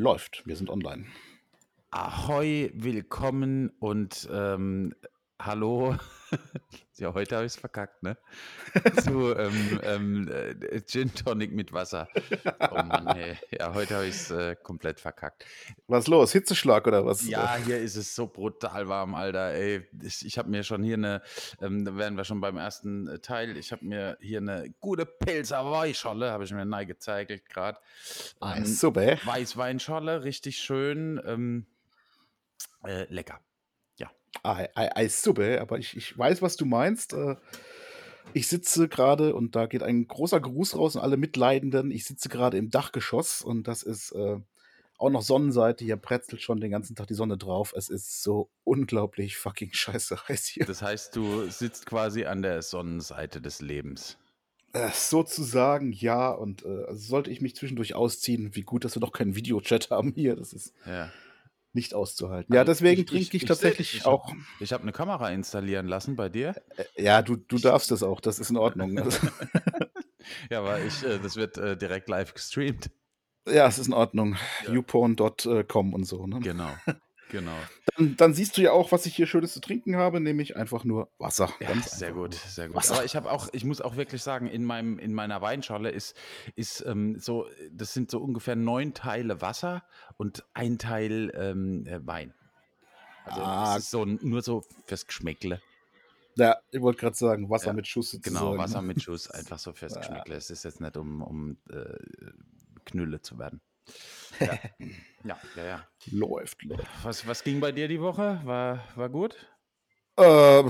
Läuft, wir sind online. Ahoi, willkommen und ähm, hallo. ja, heute habe ich es verkackt, ne? Zu ähm, ähm, äh, Gin Tonic mit Wasser. Oh Mann, ey. Ja, heute habe ich es äh, komplett verkackt. Was los? Hitzeschlag oder was? Ja, hier ist es so brutal warm, Alter. Ey, ich, ich habe mir schon hier eine, ähm, da wären wir schon beim ersten äh, Teil, ich habe mir hier eine gute Pilzer Weißscholle, habe ich mir neu gezeigt gerade. Ah, Ähm, super. Weißweinscholle, richtig schön. Ähm, äh, lecker. Ah, ei, ei, super, aber ich, ich weiß, was du meinst. Äh, Ich sitze gerade und da geht ein großer Gruß raus an alle Mitleidenden. Ich sitze gerade im Dachgeschoss und das ist äh, auch noch Sonnenseite. Hier pretzelt schon den ganzen Tag die Sonne drauf. Es ist so unglaublich fucking scheiße heiß hier. Das heißt, du sitzt quasi an der Sonnenseite des Lebens. Äh, sozusagen ja. Und äh, also sollte ich mich zwischendurch ausziehen, wie gut, dass wir doch keinen Videochat haben hier. Das ist Ja. Nicht auszuhalten. Ja, deswegen trinke ich, seh- tatsächlich ich auch. Ich habe eine Kamera installieren lassen bei dir. Äh, Ja, du, du darfst das auch. Das ist in Ordnung. Ja, aber ich, äh, das wird äh, direkt live gestreamt. ja, es ist in Ordnung. Ja. youporn.com und so. Ne? Genau. Genau. Dann, dann siehst du ja auch, was ich hier Schönes zu trinken habe, nämlich einfach nur Wasser. Ja, Ganz sehr gut, sehr gut. Wasser. Aber ich habe auch, ich muss auch wirklich sagen, in meinem, in meiner Weinschale ist, ist ähm, so, das sind so ungefähr neun Teile Wasser und ein Teil ähm, äh, Wein. Also Ah. es ist so nur so fürs Geschmäckle. Ja, ich wollte gerade sagen, Wasser Ja, mit Schuss sozusagen. Genau, Wasser mit Schuss, einfach so fürs Ja. Geschmäckle. Es ist jetzt nicht um, um äh, Knülle zu werden. Ja. ja, ja, ja. Läuft, läuft. Was, was ging bei dir die Woche? War, war gut? Äh,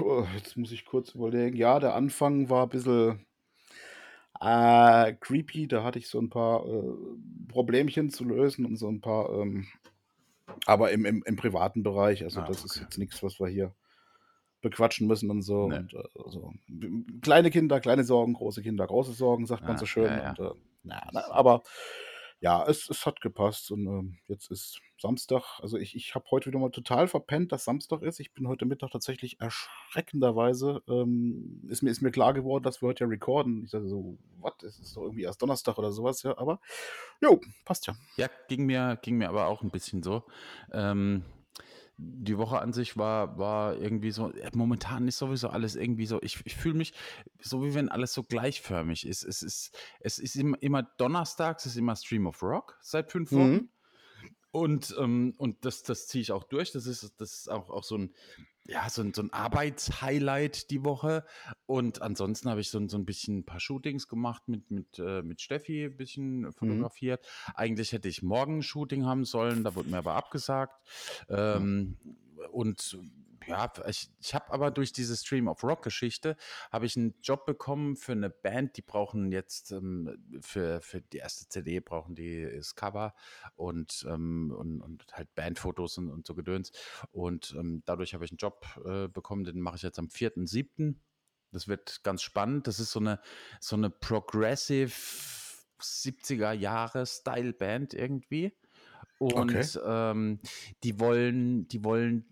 oh, jetzt muss ich kurz überlegen. Ja, der Anfang war ein bisschen äh, creepy. Da hatte ich so ein paar äh, Problemchen zu lösen und so ein paar, ähm, aber im, im, im privaten Bereich. Also, Ah, das ist okay. jetzt nichts, was wir hier bequatschen müssen und so. Nee. Und, also, kleine Kinder, kleine Sorgen, große Kinder, große Sorgen, sagt man Ah, so schön. ja, ja. Und, äh, na, na, aber ja, es, es hat gepasst und ähm, jetzt ist Samstag. Also ich, ich habe heute wieder mal total verpennt, dass Samstag ist. Ich bin heute Mittag tatsächlich erschreckenderweise, ähm, ist, mir, ist mir klar geworden, dass wir heute ja recorden. Ich dachte so, was, es ist doch irgendwie erst Donnerstag oder sowas, ja, aber jo, passt ja. Ja, ging mir, ging mir aber auch ein bisschen so. Ähm, die Woche an sich war, war irgendwie so, äh, momentan ist sowieso alles irgendwie so, ich, ich fühle mich so, wie wenn alles so gleichförmig ist. Es ist, es ist immer, immer donnerstags, es ist immer Stream of Rock seit fünf Wochen. Mhm. Und, ähm, und das, das ziehe ich auch durch. Das ist, das ist auch, auch so ein, ja, so ein, so ein Arbeitshighlight die Woche. Und ansonsten habe ich so, ein- so ein bisschen ein paar Shootings gemacht mit, mit, äh, mit Steffi, ein bisschen fotografiert. Eigentlich hätte ich morgen ein Shooting haben sollen, da wurde mir aber abgesagt. Ähm, und ja, ich, ich habe aber durch diese Stream of Rock Geschichte habe ich einen Job bekommen für eine Band, die brauchen jetzt ähm, für, für die erste CD brauchen die das Cover und, ähm, und, und halt Bandfotos und, und so Gedöns. Und ähm, dadurch habe ich einen Job äh, bekommen, den mache ich jetzt am 4.7. Das wird ganz spannend. Das ist so eine, so eine Progressive 70er Jahre Style Band irgendwie. Und Okay. ähm, die wollen, die wollen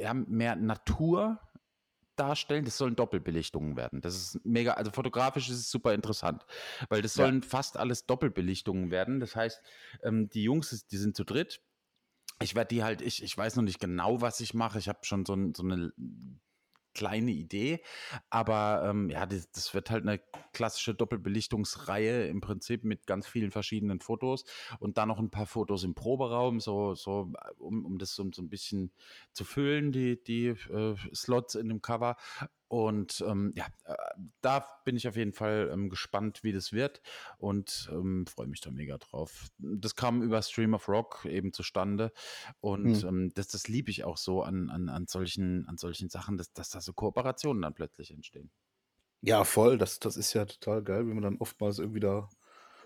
ja, mehr Natur darstellen. Das sollen Doppelbelichtungen werden. Das ist mega, also fotografisch ist es super interessant, weil das Ja. sollen fast alles Doppelbelichtungen werden. Das heißt, ähm, die Jungs, die sind zu dritt. Ich werde die halt, ich, ich weiß noch nicht genau, was ich mache. Ich habe schon so, ein, so eine kleine Idee, aber ähm, ja, das, das wird halt eine klassische Doppelbelichtungsreihe im Prinzip mit ganz vielen verschiedenen Fotos und dann noch ein paar Fotos im Proberaum, so, so um, um das so, so ein bisschen zu füllen, die, die äh, Slots in dem Cover. Und ähm, ja, äh, da bin ich auf jeden Fall ähm, gespannt, wie das wird und ähm, freue mich da mega drauf. Das kam über Stream of Rock eben zustande und Hm. ähm, das, das liebe ich auch so an, an, an, solchen, an solchen Sachen, dass, dass da so Kooperationen dann plötzlich entstehen. Ja, voll. Das, das ist ja total geil, wie man dann oftmals irgendwie da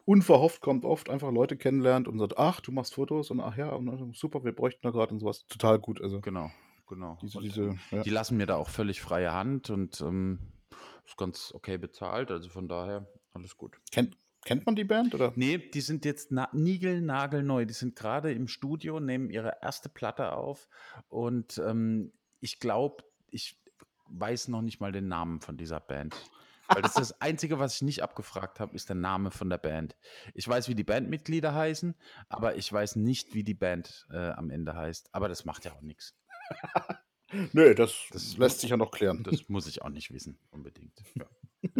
unverhofft kommt, oft einfach Leute kennenlernt und sagt, ach, du machst Fotos und ach ja, und, super, wir bräuchten da gerade und sowas. Total gut. Also Genau, genau. diese, diese, ja. Die lassen mir da auch völlig freie Hand und ähm, ist ganz okay bezahlt, also von daher alles gut. Kennt, kennt man die Band oder? Nee, die sind jetzt na niegelnagelneu. Die sind gerade im Studio, nehmen ihre erste Platte auf und ähm, ich glaube, ich weiß noch nicht mal den Namen von dieser Band. Weil das ist das Einzige, was ich nicht abgefragt habe, ist der Name von der Band. Ich weiß, wie die Bandmitglieder heißen, aber ich weiß nicht, wie die Band äh, am Ende heißt. Aber das macht ja auch nichts. Nö, das, Das lässt sich ja noch klären. Das muss ich auch nicht wissen, unbedingt. Ja.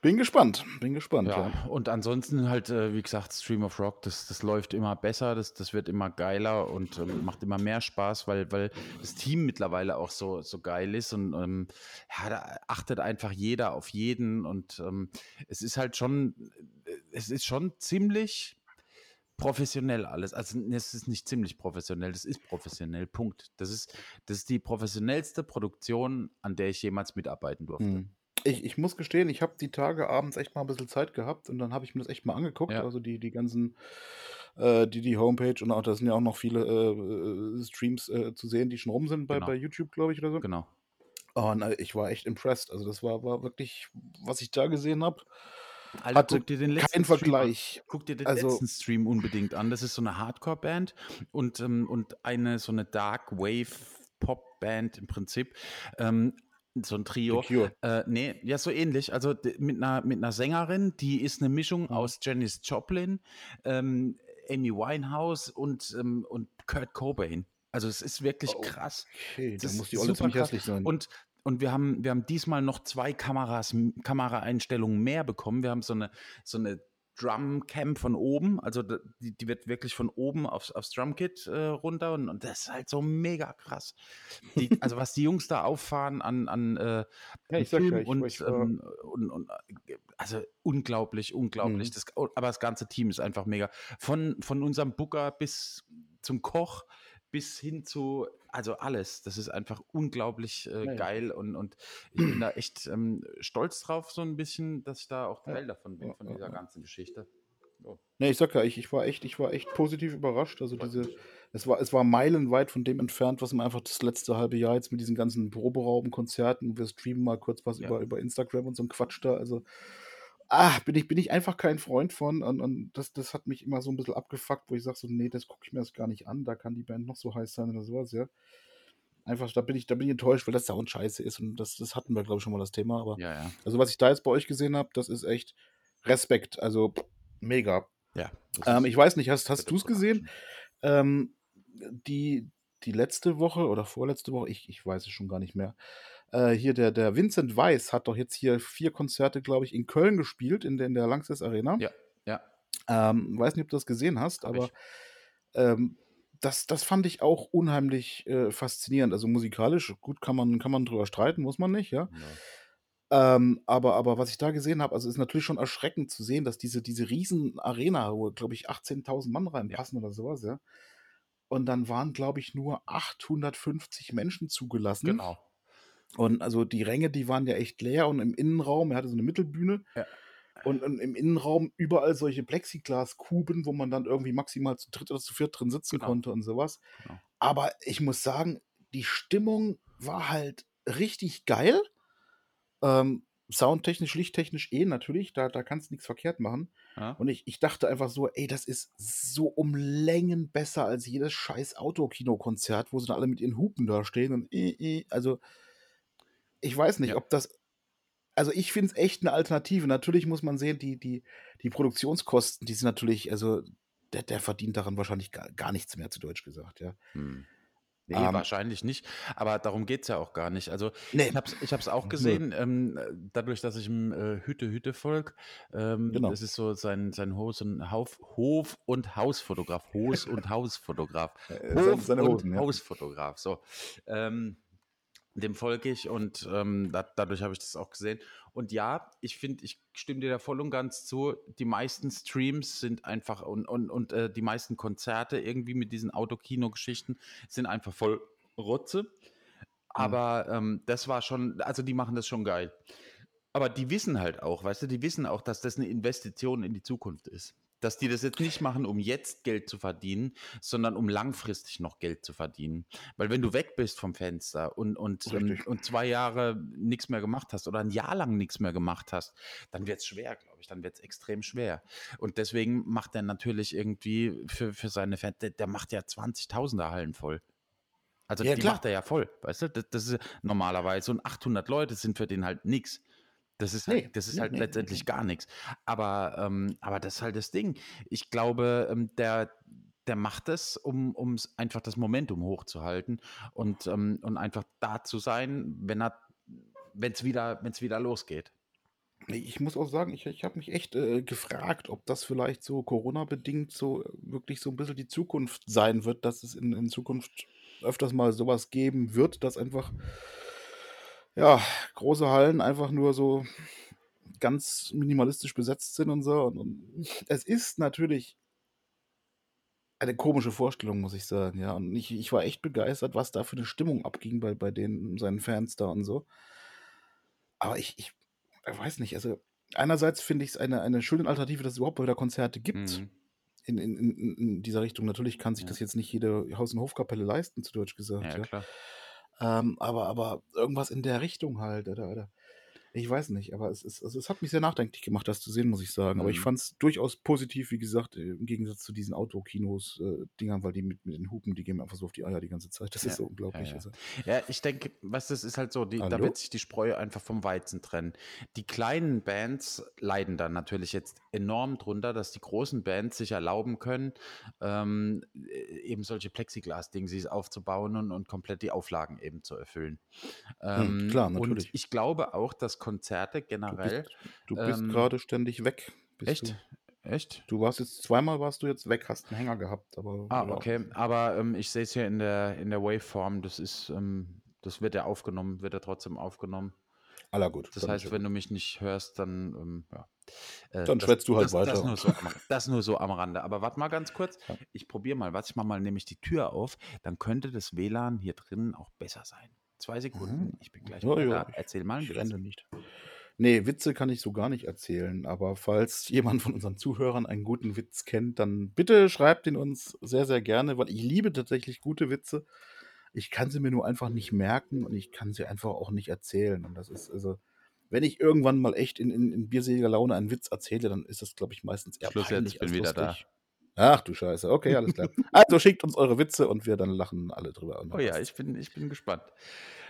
Bin gespannt, bin gespannt. Ja. Ja, und ansonsten halt, äh, wie gesagt, Stream of Rock, das, das läuft immer besser, das, das wird immer geiler und ähm, macht immer mehr Spaß, weil, weil das Team mittlerweile auch so, so geil ist und ähm, ja, da achtet einfach jeder auf jeden und ähm, es ist halt schon, äh, es ist schon ziemlich professionell alles. Also es ist nicht ziemlich professionell, das ist professionell, Punkt. Das ist, das ist die professionellste Produktion, an der ich jemals mitarbeiten durfte. Hm. Ich, ich muss gestehen, ich habe die Tage abends echt mal ein bisschen Zeit gehabt und dann habe ich mir das echt mal angeguckt. Ja. Also die, die ganzen, äh, die, die Homepage und auch da sind ja auch noch viele äh, äh, Streams äh, zu sehen, die schon rum sind bei, Genau. bei YouTube, glaube ich, oder so. Genau. Und äh, ich war echt impressed. Also das war, war wirklich, was ich da gesehen habe, Alter, hatte guck dir den letzten kein Stream an. Vergleich. Guck dir den Also- letzten Stream unbedingt an. Das ist so eine Hardcore-Band und, ähm, und eine so eine Dark Wave Pop-Band im Prinzip. Ähm, so ein Trio. Äh, nee, ja, so ähnlich. Also mit einer, mit einer Sängerin, die ist eine Mischung Mhm. aus Janis Joplin, ähm, Amy Winehouse und, ähm, und Kurt Cobain. Also es ist wirklich Oh, krass. Okay, da Das muss die Olle ziemlich krass. hässlich sein. Und, und wir, haben, wir haben diesmal noch zwei Kameras, Kameraeinstellungen mehr bekommen. Wir haben so eine, so eine Drumcam von oben, also die, die wird wirklich von oben aufs, aufs Drumkit äh, runter und, und das ist halt so mega krass. Die, also was die Jungs da auffahren an, an, äh, ja, Film ich, und, ähm, und, und äh, also unglaublich, unglaublich. Mhm. Das, aber das ganze Team ist einfach mega. Von, von unserem Booker bis zum Koch bis hin zu, also alles. Das ist einfach unglaublich äh, geil und, und ich bin da echt ähm, stolz drauf, so ein bisschen, dass ich da auch Teil davon bin, von dieser ganzen Geschichte. So. Nee, ich sag ja, ich, ich war echt, ich war echt positiv überrascht. Also diese, es war, es war meilenweit von dem entfernt, was man einfach das letzte halbe Jahr jetzt mit diesen ganzen Proberauben-Konzerten, wir streamen mal kurz was Ja. über, über Instagram und so ein Quatsch da. Also, ah, bin ich, bin ich einfach kein Freund von. Und, und das, das hat mich immer so ein bisschen abgefuckt, wo ich sage so, nee, das gucke ich mir das gar nicht an. Da kann die Band noch so heiß sein oder sowas, ja. Einfach, da bin ich, da bin ich enttäuscht, weil das Sound scheiße ist. Und das, das hatten wir, glaube ich, schon mal das Thema. Aber Ja, ja. also, was ich da jetzt bei euch gesehen habe, das ist echt Respekt. Also, mega. Ja. Ähm, ich weiß nicht, hast, hast du es gesehen? Ähm, die, die letzte Woche oder vorletzte Woche, ich, ich weiß es schon gar nicht mehr. Äh, hier der, der Vincent Weiss hat doch jetzt hier vier Konzerte, glaube ich, in Köln gespielt, in der, in der Lanxess Arena. Ja, ja. Ähm, weiß nicht, ob du das gesehen hast, Hab aber ähm, das, das fand ich auch unheimlich äh, faszinierend. Also musikalisch, gut, kann man, kann man drüber streiten, muss man nicht, ja. Ja. Ähm, aber, aber was ich da gesehen habe, also ist natürlich schon erschreckend zu sehen, dass diese, diese riesen Arena, wo, glaube ich, 18.000 Mann reinpassen oder sowas, ja. Und dann waren, glaube ich, nur 850 Menschen zugelassen. Genau. Und also die Ränge, die waren ja echt leer und im Innenraum, er hatte so eine Mittelbühne. Ja. Und, und im Innenraum überall solche Plexiglaskuben, wo man dann irgendwie maximal zu dritt oder zu viert drin sitzen Genau. konnte und sowas. Genau. Aber ich muss sagen, die Stimmung war halt richtig geil. Ähm, soundtechnisch, lichttechnisch eh natürlich, da, da kannst du nichts verkehrt machen. Ja. Und ich, ich dachte einfach so, ey, das ist so um Längen besser als jedes scheiß Autokino-Konzert, wo sie dann alle mit ihren Hupen da stehen und äh, äh, also ich weiß nicht, Ja. ob das also ich finde es echt eine Alternative. Natürlich muss man sehen, die, die, die Produktionskosten, die sind natürlich, also der, der verdient daran wahrscheinlich gar, gar nichts mehr, zu Deutsch gesagt, ja. Hm. Nee, Ähm, wahrscheinlich nicht. Aber darum geht es ja auch gar nicht. Also Nee. ich habe es ich hab's auch gesehen, ähm, dadurch, dass ich im äh, Hütte-Hütte-Volk, ähm, Genau. das ist so sein, sein Hof- und, Hauf, Hof- und Hausfotograf, Hos- und Hausfotograf, Äh, seine- Hof- seine und Hosen, ja. Hausfotograf, so. Ähm, dem folge ich und ähm, da, dadurch habe ich das auch gesehen. Und ja, ich finde, ich stimme dir da voll und ganz zu. Die meisten Streams sind einfach und, und, und äh, die meisten Konzerte irgendwie mit diesen Autokino-Geschichten sind einfach voll Rotze. Aber ähm, das war schon, also die machen das schon geil. Aber die wissen halt auch, weißt du, die wissen auch, dass das eine Investition in die Zukunft ist. Dass die das jetzt nicht machen, um jetzt Geld zu verdienen, sondern um langfristig noch Geld zu verdienen. Weil wenn du weg bist vom Fenster und, und, ähm, und zwei Jahre nichts mehr gemacht hast oder ein Jahr lang nichts mehr gemacht hast, dann wird es schwer, glaube ich. Dann wird es extrem schwer. Und deswegen macht er natürlich irgendwie für, für seine Fans, der, der macht ja 20.000er Hallen voll. Also Ja, die klar. macht er ja voll, weißt du? Das, das ist normalerweise und 800 Leute sind für den halt nix. Das ist Ne, halt das ist ne, halt ne, ne, letztendlich ne. gar nix. Aber, ähm aber das ist halt das Ding. Ich glaube, ähm, der der macht es, um um's einfach das Momentum hochzuhalten und, ähm und einfach da zu sein, wenn er wenn's wieder wenn's wieder losgeht. Ne, ich muss auch sagen, ich ich habe mich echt, äh, gefragt, ob das vielleicht so Corona-bedingt so wirklich so 'n bisschen die Zukunft sein wird, dass es in in Zukunft öfters mal so was geben wird, dass einfach ja, große Hallen einfach nur so ganz minimalistisch besetzt sind und so. Und und es ist natürlich eine komische Vorstellung, muss ich sagen, ja. Und ich ich war echt begeistert, was da für 'ne Stimmung abging bei bei den seinen Fans da und so. Aber ich ich äh, weiß nicht, also einerseits finde ich's eine eine schöne Alternative, dass es überhaupt wieder Konzerte gibt Mhm. in in in dieser Richtung. Natürlich kann sich Ja. das jetzt nicht jede Haus und Hofkapelle leisten, zu Deutsch gesagt, Ja, ja. klar. Ähm, aber aber irgendwas in der Richtung halt oder oder ich weiß nicht, aber es es also, es hat mich sehr nachdenklich gemacht, das zu sehen, muss ich sagen. Aber ich Mhm. fand's durchaus positiv, wie gesagt, äh, im Gegensatz zu diesen Autokinos äh, weil die mit mit den Hupen, die gehen mir einfach so auf die Eier die ganze Zeit. Das ist Ja, so ja, unglaublich, ja. also. Ja, ich denke, du, es ist halt so, die da wird sich die Spreu einfach vom Weizen trennen. Die kleinen Bands leiden dann natürlich jetzt enorm drunter, dass die großen Bands sich erlauben können, ähm, äh, eben solche Plexiglas-Dingsies aufzubauen und und komplett die Auflagen eben zu erfüllen. Mhm, Ähm, klar, und natürlich. ich glaube auch, dass Konzerte bist generell, du bist ähm grade ständig weg, bist Echt? du. Echt? Du warst jetzt zweimal warst du jetzt weg, hast 'n Hänger gehabt, aber Ah, ja. okay. Aber, ähm, ich sehe es hier in der in der Waveform, das ist, ähm das wird ja aufgenommen wird ja trotzdem aufgenommen. Aller gut, Das heißt, wenn du mich nicht hörst, dann, ähm, ja. Äh, Dann das schwätzt du halt das weiter das nur so am das nur so am Rande. Aber warte mal ganz kurz, Ja. ich probiere mal was. Ich mache mal nämlich die Tür auf, dann könnte das WLAN hier drinnen auch besser sein. 2 Sekunden, Mhm. ich bin gleich Ja, wieder ja, da. ich Erzähl mal 'n ich Witz. nicht. Ne, Witze kann ich so gar nicht erzählen, aber falls jemand von unseren Zuhörern einen guten Witz kennt, dann bitte schreibt ihn uns sehr, sehr gerne, weil ich liebe tatsächlich gute Witze. Ich kann sie mir nur einfach nicht merken und ich kann sie einfach auch nicht erzählen. Und das ist also wenn ich irgendwann mal echt in in in bierseliger Laune einen Witz erzähle, dann ist das, glaube ich, meistens eher Schluss jetzt, ich peinlich bin als wieder da. Ach du Scheiße, okay, alles klar. Also, schickt uns eure Witze und wir dann lachen alle drüber Oh ja, ich bin ich bin gespannt.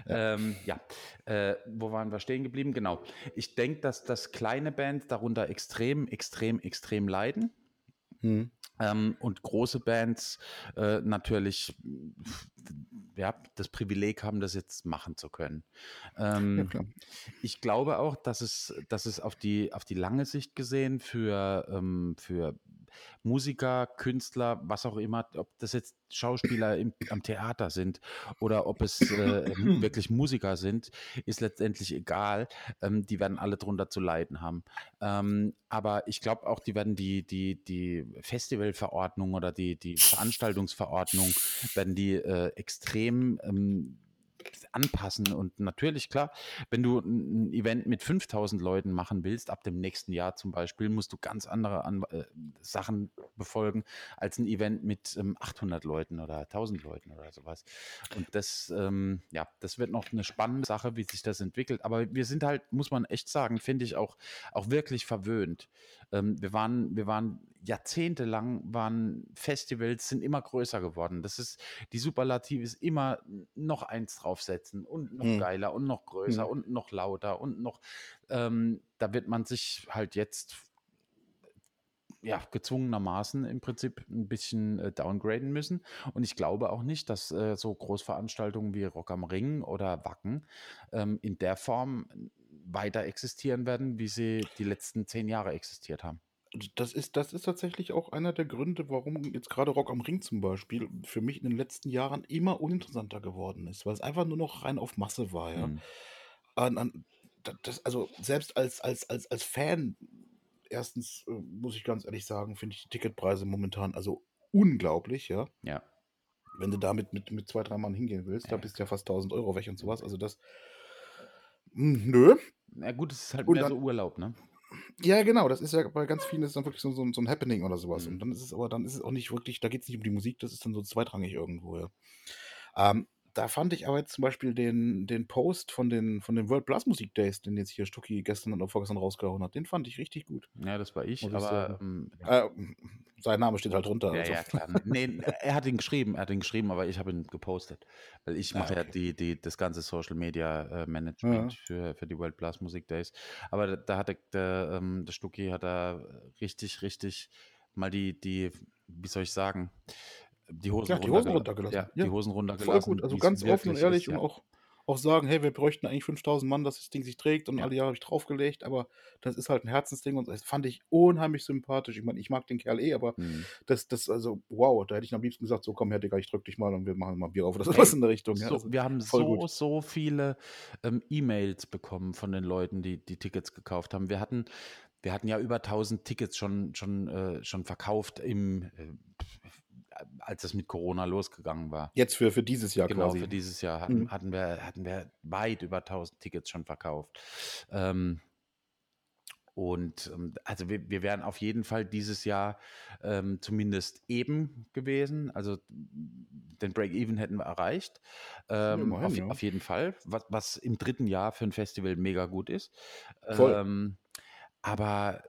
Ja. Ähm, ja, äh, wo waren wir stehen geblieben? Genau. Ich denke, dass dass kleine Bands darunter extrem, extrem, extrem leiden. Mhm. Ähm, und große Bands, äh, natürlich, ja, das Privileg haben, das jetzt machen zu können. Ja, Ähm, klar. ich glaube auch, dass es dass es auf die auf die lange Sicht gesehen für, ähm für Musiker, Künstler, was auch immer, ob das jetzt Schauspieler im am Theater sind oder ob es, äh, wirklich Musiker sind, ist letztendlich egal. Ähm, die werden alle drunter zu leiden haben. Ähm, aber ich glaube auch, die werden die die die Festivalverordnung oder die die Veranstaltungsverordnung werden die, äh, extrem, ähm, anpassen. Und natürlich, klar, wenn du 'n 'n Event mit 5.000 Leuten machen willst, ab dem nächsten Jahr zum Beispiel, musst du ganz andere an äh, Sachen befolgen als 'n Event mit, ähm, 800 Leuten oder 1.000 Leuten oder so was. Und das, ähm ja, das wird noch 'ne spannende Sache, wie sich das entwickelt. Aber wir sind halt, muss man echt sagen, finde ich auch auch wirklich verwöhnt. Ähm, wir waren wir waren jahrzehntelang waren Festivals sind immer größer geworden. Das ist die Superlative ist immer noch eins draufsetzen und noch Mhm. geiler und noch größer Mhm. und noch lauter und noch ähm, da wird man sich halt jetzt ja, gezwungenermaßen im Prinzip 'n bisschen, äh, downgraden müssen. Und ich glaube auch nicht, dass, äh, so Großveranstaltungen wie Rock am Ring oder Wacken, ähm, in der Form weiter existieren werden, wie sie die letzten 10 Jahre existiert haben. Das ist das ist tatsächlich auch einer der Gründe, warum jetzt grade Rock am Ring zum Beispiel für mich in den letzten Jahren immer uninteressanter geworden ist, weil's einfach nur noch rein auf Masse war, ja. Mhm. An an das also, selbst als als als als Fan, 1., äh, muss ich ganz ehrlich sagen, finde ich die Ticketpreise momentan also unglaublich, ja. Ja. Wenn du da mit mit 2, 3 Mann hingehen willst, da Ja, bist du ja fast 1.000 € weg und so was. Also, das hm, nö. Na gut, es ist halt Und mehr dann so Urlaub, ne? Ja, genau, das ist ja bei ganz vielen ist dann wirklich so so so 'n Happening oder so was. Und Mhm. dann ist es aber dann ist es auch nicht wirklich da geht's nicht um die Musik, das ist dann so zweitrangig irgendwo, ja. Ähm, da fand ich aber jetzt zum Beispiel den den Post von den von den World Blasmusik Days, den jetzt hier Stucki gestern und vorgestern rausgehauen hat, den fand ich richtig gut. Ja, das war ich, Muss ich aber, sagen. ähm, ja. Äh, sein Name steht halt drunter, Ja, also. ja, klar. Ne, er hat ihn geschrieben er hat ihn geschrieben, aber ich habe ihn gepostet, weil ich Ah, mache ja okay. die die das ganze Social Media, äh, Ja. Management für für die World Blasmusik Days. Aber da da hat der der, ähm der Stucki hat da richtig, richtig mal die die wie soll ich sagen, die Hosen Ja, die Hosen runtergela runtergelassen. ja, Ja, die Hosen voll gut. runtergelassen, Also ganz offen und ehrlich ist, und ja. auch auch sagen: „Hey, wir bräuchten eigentlich 5.000 Mann, dass das Ding sich trägt und alle Jahre habe ich draufgelegt, aber das ist halt 'n Herzensding“ und das fand ich unheimlich sympathisch. Ich meine, ich mag den Kerl eh, aber Mhm. das das also wow, da hätte ich am liebsten gesagt: „So, komm her, Digga, ich drücke dich mal und wir machen mal Bier auf“ oder so Ey, was in der Richtung, so also wir haben so, gut. so viele, ähm, E-Mails bekommen von den Leuten, die die Tickets gekauft haben. Wir hatten wir hatten ja über 1.000 Tickets schon schon, äh schon verkauft im, äh, als es mit Corona losgegangen war. Jetzt für für dieses Jahr Genau, quasi. für dieses Jahr hatten Mhm. hatten wir hatten wir weit über 1.000 Tickets schon verkauft. Ähm und, ähm, also wir wir wären auf jeden Fall dieses Jahr, ähm, zumindest eben gewesen. Also, den Break-even hätten wir erreicht, Ja, ähm, immerhin, auf ja. auf jeden Fall, was was im 3. Jahr für 'n Festival mega gut ist. Voll. Ähm, aber,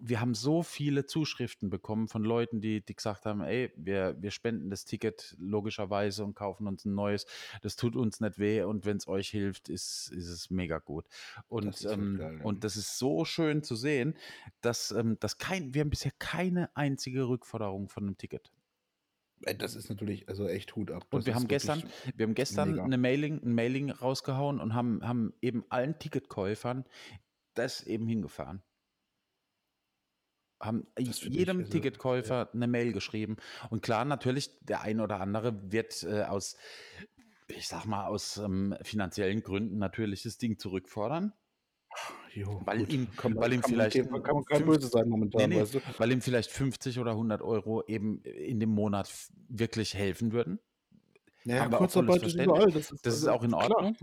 wir haben so viele Zuschriften bekommen von Leuten, die die gesagt haben: „Ey, wir wir spenden das Ticket logischerweise und kaufen uns 'n neues. Das tut uns nicht weh und wenn's euch hilft, ist ist es mega gut.“ Das Und, ähm geil, ja. und das ist so schön zu sehen, dass, ähm dass kein wir haben bisher keine einzige Rückforderung von 'nem Ticket. Das ist natürlich also echt Hut ab. Und Das wir haben gestern wir haben gestern mega. 'ne Mailing 'n Mailing rausgehauen und haben haben eben allen Ticketkäufern das eben hingefahren. Haben finde ich jedem also ja. Ticketkäufer 'ne Mail geschrieben. Und klar, natürlich, der ein oder andere wird, äh, aus ich sage mal, aus, ähm, finanziellen Gründen natürlich das Ding zurückfordern. Jo, Weil gut. ihm Kann weil ihm kann man vielleicht kann man kein böse sein momentan, ne, weißt du? weil ihm vielleicht 50 oder 100 € eben in dem Monat wirklich helfen würden. Ja, ja, volles Kurzarbeit ist überall. Das ist Das ist also auch in klar.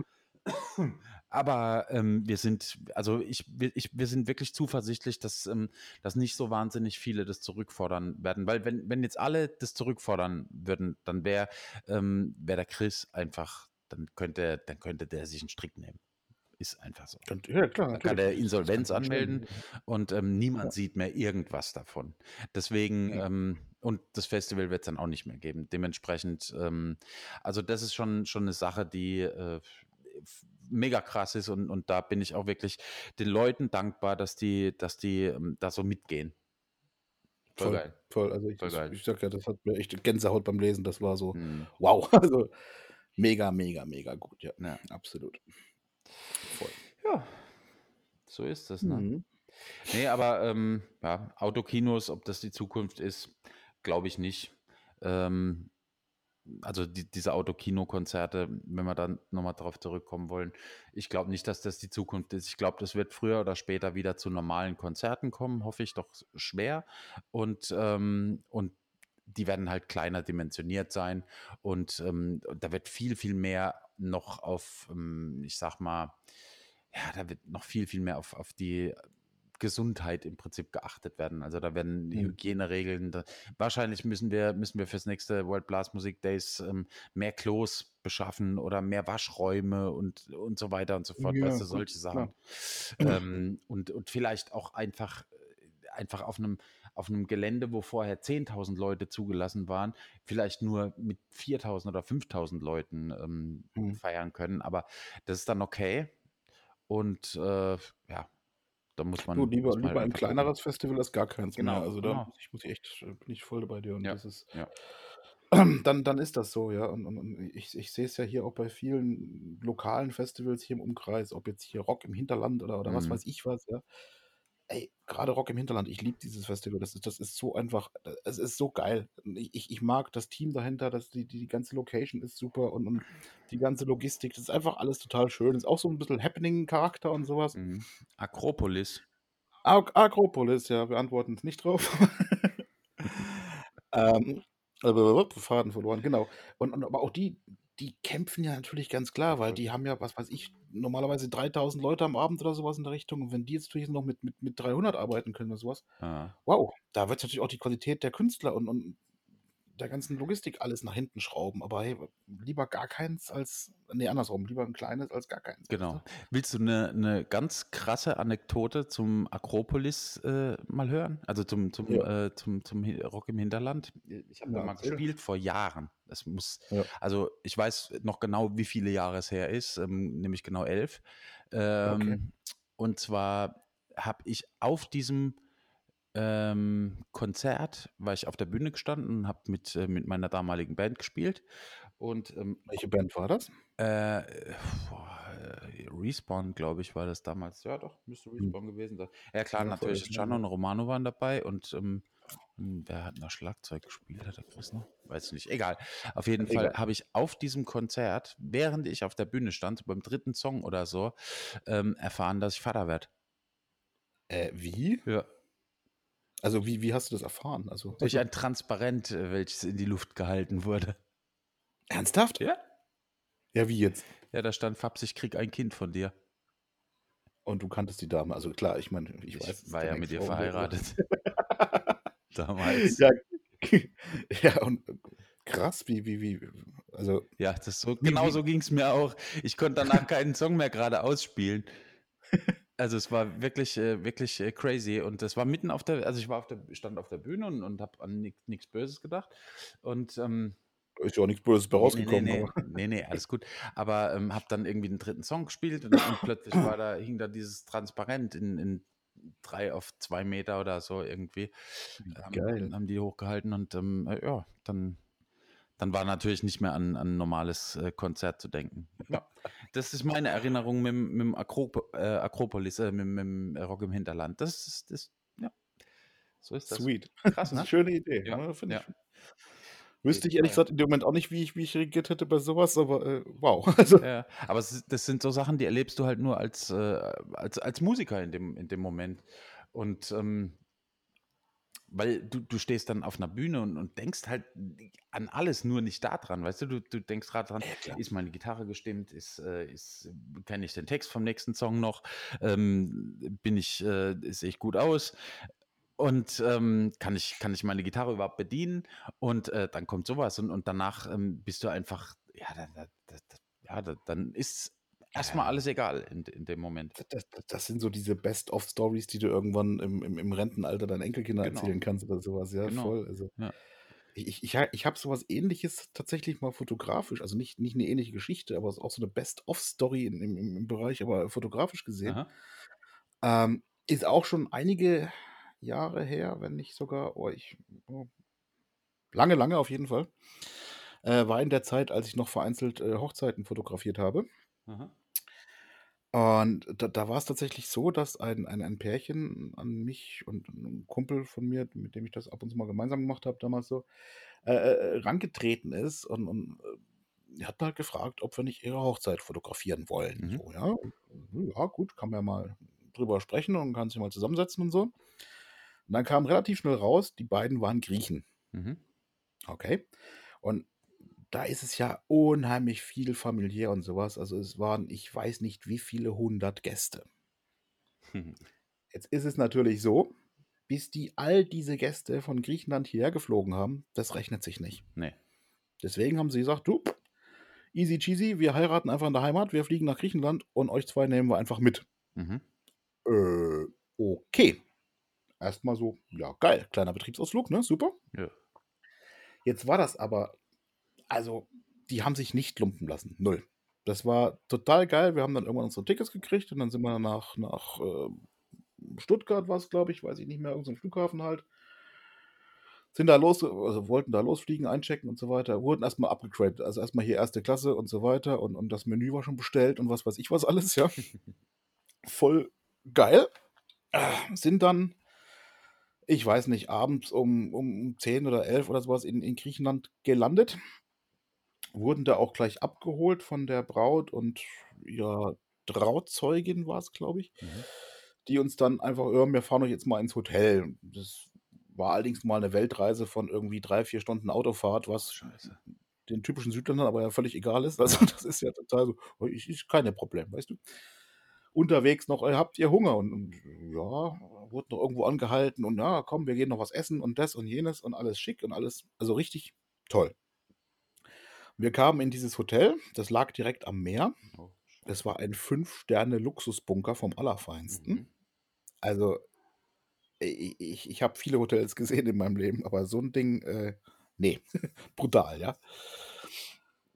Aber, ähm, wir sind also ich wir ich wir sind wirklich zuversichtlich, dass, ähm dass nicht so wahnsinnig viele das zurückfordern werden. Weil wenn wenn jetzt alle das zurückfordern würden, dann wäre ähm, wäre der Chris einfach dann könnte dann könnte der sich 'n Strick nehmen. Ist einfach so. Könnt ja klar, Dann kann der kann Insolvenz verstehen. anmelden und, ähm, Ja. niemand sieht mehr irgendwas davon. Deswegen, Ja. ähm und das Festival wird's dann auch nicht mehr geben. Dementsprechend, ähm also das ist schon schon 'ne Sache, die, äh, mega krass ist und und da bin ich auch wirklich den Leuten dankbar, dass die dass die, ähm, da so mitgehen. Voll Voll, geil. voll. Also ich Voll geil. ich sage ja, das hat mir echt Gänsehaut beim Lesen. Das war so Mhm. wow. Also mega, mega, mega gut, ja. Ja. Absolut. Voll. Ja, so ist das, ne? Mhm. Ne, aber, ähm, ja, Autokinos, ob das die Zukunft ist, glaube ich nicht. Ähm, also die diese Autokinokonzerte, wenn wir dann noch mal drauf zurückkommen wollen, ich glaube nicht, dass das die Zukunft ist. Ich glaube, das wird früher oder später wieder zu normalen Konzerten kommen, hoffe ich doch schwer. Und, ähm und die werden halt kleiner dimensioniert sein und, ähm, da wird viel, viel mehr noch auf, ähm, ich sage mal ja, da wird noch viel, viel mehr auf auf die Gesundheit im Prinzip geachtet werden. Also, da werden Mhm. Hygieneregeln da wahrscheinlich müssen wir müssen wir fürs nächste World Blasmusik Days, ähm, mehr Klos beschaffen oder mehr Waschräume und und so weiter und so fort, Ja, weißt du, solche. Sachen. Ähm, und und vielleicht auch einfach äh, einfach auf 'nem auf 'nem Gelände, wo vorher 10.000 Leute zugelassen waren, vielleicht nur mit 4.000 oder 5.000 Leuten, ähm, Mhm. feiern können. Aber das ist dann okay. Und, äh, ja, da muss Du, man lieber muss man halt lieber ein einfach gucken. kleineres Festival als gar keins mehr. Genau, Also da genau. ich muss ich echt äh, bin ich voll bei dir und Ja, das ist ja. dann dann ist das so, ja. Und und und ich ich sehe es ja hier auch bei vielen lokalen Festivals hier im Umkreis, ob jetzt hier Rock im Hinterland oder oder was Mhm. weiß ich was, ja. Ey, grade Rock im Hinterland, ich liebe dieses Festival. Das ist das ist so einfach äh, es ist so geil. Ich ich mag das Team dahinter, das die die ganze Location ist super und und die ganze Logistik, das ist einfach alles total schön. Ist auch so 'n bisschen Happening-Charakter und so was. Mhm. Akropolis. Ak Akropolis, ja, wir antworten jetzt nicht drauf. Ähm, Faden verloren, genau. Und und aber auch die die kämpfen ja natürlich ganz klar, weil die haben ja, was weiß ich, normalerweise 3.000 Leute am Abend oder so was in der Richtung. Und wenn die jetzt natürlich noch mit mit mit 300 arbeiten können oder so was, Ja. wow, da wird natürlich auch die Qualität der Künstler und und der ganzen Logistik alles nach hinten schrauben. Aber hey, lieber gar keins als, nee, andersrum, lieber ein kleines als gar keins. Genau. Willst du eine, 'ne ganz krasse Anekdote zum Akropolis äh, mal hören? Also zum, zum, Ja. äh, zum, zum Rock im Hinterland? Ich habe da mal gespielt vor Jahren. Das muss, Ja. also ich weiß noch genau, wie viele Jahre es her ist, ähm, nämlich genau elf. Ähm, Und zwar habe ich auf diesem ähm, Konzert, war ich auf der Bühne gestanden und habe mit, äh, mit meiner damaligen Band gespielt. Und ähm, Welche Band war das? äh, boah, äh, Respawn, glaube ich, war das damals. Ja, doch, müsste Hm. Respawn gewesen sein. Ja, klar, Ja, natürlich. Gianno und Romano waren dabei und ähm, hm, wer hat noch Schlagzeug gespielt? Hat der Chris noch? Weiß nicht. Egal. Auf jeden Egal. Fall habe ich auf diesem Konzert, während ich auf der Bühne stand, beim dritten Song oder so, ähm, erfahren, dass ich Vater werde. Äh, wie? Ja. Also wie, wie hast du das erfahren? Also Durch ein Transparent, äh, welches in die Luft gehalten wurde. ernsthaft? Ja? Ja, wie jetzt? Ja, da stand Fabs, ich krieg ein Kind von dir. Und du kanntest die Dame. Also klar, ich meine, ich, Ich, weiß. war ja mit ihr verheiratet. Damals. ja, ja, und krass, wie, wie, wie, also Ja, das so, genau so ging es mir auch. Ich konnte danach keinen Song mehr gerade ausspielen. Also es war wirklich, äh, wirklich äh, crazy. Und das war mitten auf der, also ich war auf der, stand auf der Bühne und, und habe an nichts Böses gedacht. Und ähm, ist ja auch nichts Böses bei rausgekommen. Nee, nee, aber- nee, nee, alles gut. Aber ähm, habe dann irgendwie den dritten Song gespielt und, und plötzlich war da, hing da dieses Transparent in, in drei auf zwei Meter oder so irgendwie. Ähm, Geil. Haben die hochgehalten und ähm, äh, ja, dann, dann war natürlich nicht mehr an an ein normales äh, Konzert zu denken. Ja. Das ist meine Erinnerung mit, dem- Akrop äh, Akropolis, äh, mit, dem Rock im Hinterland. Das ist, das, ja, so ist das. Sweet. Krass, ne? schöne Idee. Ja, Ja, finde ja. ich. Wüsste ich ehrlich gesagt in dem Moment auch nicht, wie ich, wie ich reagiert hätte bei sowas, aber äh, wow. Also, Ja, aber es das sind so Sachen, die erlebst du halt nur als, äh, als, als Musiker in dem, in dem Moment. Und ähm, weil du, du stehst dann auf einer Bühne und, und denkst halt an alles, nur nicht daran, weißt du? Du, du denkst gerade dran, Ja, ist meine Gitarre gestimmt, ist, äh, ist, kenne ich den Text vom nächsten Song noch, ähm, bin ich, äh, sehe ich gut aus und ähm, kann, ich, kann ich meine Gitarre überhaupt bedienen? Und äh, dann kommt sowas und, und danach ähm, bist du einfach, ja, da, da, da, da, ja da, dann ist erstmal alles egal in, in dem Moment. das, das, das sind so diese Best-of-Stories, die du irgendwann im, im, im Rentenalter deinen Enkelkindern Genau. erzählen kannst oder sowas. Ja, Genau. voll. Also, Ja. Ich, ich, ich habe sowas ähnliches tatsächlich mal fotografisch, also nicht, nicht eine ähnliche Geschichte, aber es ist auch so eine Best-of-Story im, im, Bereich, aber fotografisch gesehen. Ähm, ist auch schon einige Jahre her, wenn nicht sogar, oh, ich, oh, lange, lange auf jeden Fall. Äh, war in der Zeit, als ich noch vereinzelt äh, Hochzeiten fotografiert habe. Aha. Und da, da war es tatsächlich so, dass ein, ein, ein Pärchen an mich und ein Kumpel von mir, mit dem ich das ab und zu mal gemeinsam gemacht habe, damals so, äh, äh, rangetreten ist und, und äh, hat halt gefragt, ob wir nicht ihre Hochzeit fotografieren wollen. Mhm. So, ja, Und, ja, gut, kann man ja mal drüber sprechen und kann sich mal zusammensetzen und so. Und dann kam relativ schnell raus, die beiden waren Griechen. Mhm. Okay. Und da ist es ja unheimlich viel familiär und sowas. Also es waren, ich weiß nicht, wie viele hundert Gäste. Jetzt ist es natürlich so, bis die all diese Gäste von Griechenland hierher geflogen haben, das rechnet sich nicht. nee. Deswegen haben sie gesagt, du, easy cheesy, wir heiraten einfach in der Heimat, wir fliegen nach Griechenland und euch zwei nehmen wir einfach mit. Mhm. Äh, okay. Erstmal so, ja, geil, kleiner Betriebsausflug, ne, super. Ja. Jetzt war das aber, also, die haben sich nicht lumpen lassen. Null. Das war total geil. Wir haben dann irgendwann unsere Tickets gekriegt und dann sind wir nach, nach äh, Stuttgart, war es, glaube ich, weiß ich nicht mehr, irgendein Flughafen halt. Sind da los, also wollten da losfliegen, einchecken und so weiter. Wurden erstmal abgegradet. Also erstmal hier erste Klasse und so weiter. Und, und das Menü war schon bestellt und was weiß ich was alles, ja. Voll geil. Äh, Sind dann, ich weiß nicht, abends um, um 10 oder 11 oder sowas in, in Griechenland gelandet. Wurden da auch gleich abgeholt von der Braut und ja, Trauzeugin war es, glaube ich, Mhm. die uns dann einfach, ja, wir fahren euch jetzt mal ins Hotel. Das war allerdings mal eine Weltreise von irgendwie drei, vier Stunden Autofahrt, was Scheiße. den typischen Südländern aber ja völlig egal ist. Also das ist ja total so, oh, ich, ist keine Problem, weißt du. Unterwegs noch, äh, habt ihr Hunger? Und, und ja, wurde noch irgendwo angehalten und ja, komm, wir gehen noch was essen und das und jenes und alles schick und alles, also richtig Toll. Wir kamen in dieses Hotel, das lag direkt am Meer. Oh, Es war ein 5-Sterne-Luxusbunker vom Allerfeinsten. Mhm. Also, ich ich habe viele Hotels gesehen in meinem Leben, aber so 'n Ding, äh, ne, brutal, ja.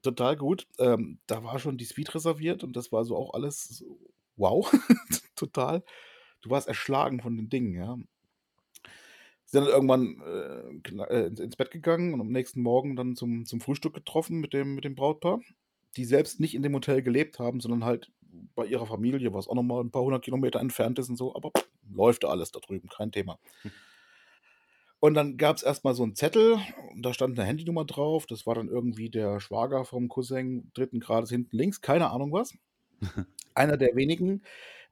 Total gut. Ähm, da war schon die Suite reserviert und das war so auch alles so wow, total. Du warst erschlagen von den Dingen, ja. Sind dann irgendwann, äh, äh, ins Bett gegangen und am nächsten Morgen dann zum zum Frühstück getroffen mit dem mit dem Brautpaar, die selbst nicht in dem Hotel gelebt haben, sondern halt bei ihrer Familie, was auch noch mal 'n paar hundert Kilometer entfernt ist und so, aber läuft da alles da drüben, kein Thema. Hm. Und dann gab's erst mal so 'n Zettel und da stand 'ne Handynummer drauf. Das war dann irgendwie der Schwager vom Cousin 3. Grades hinten links, keine Ahnung was. Einer der wenigen,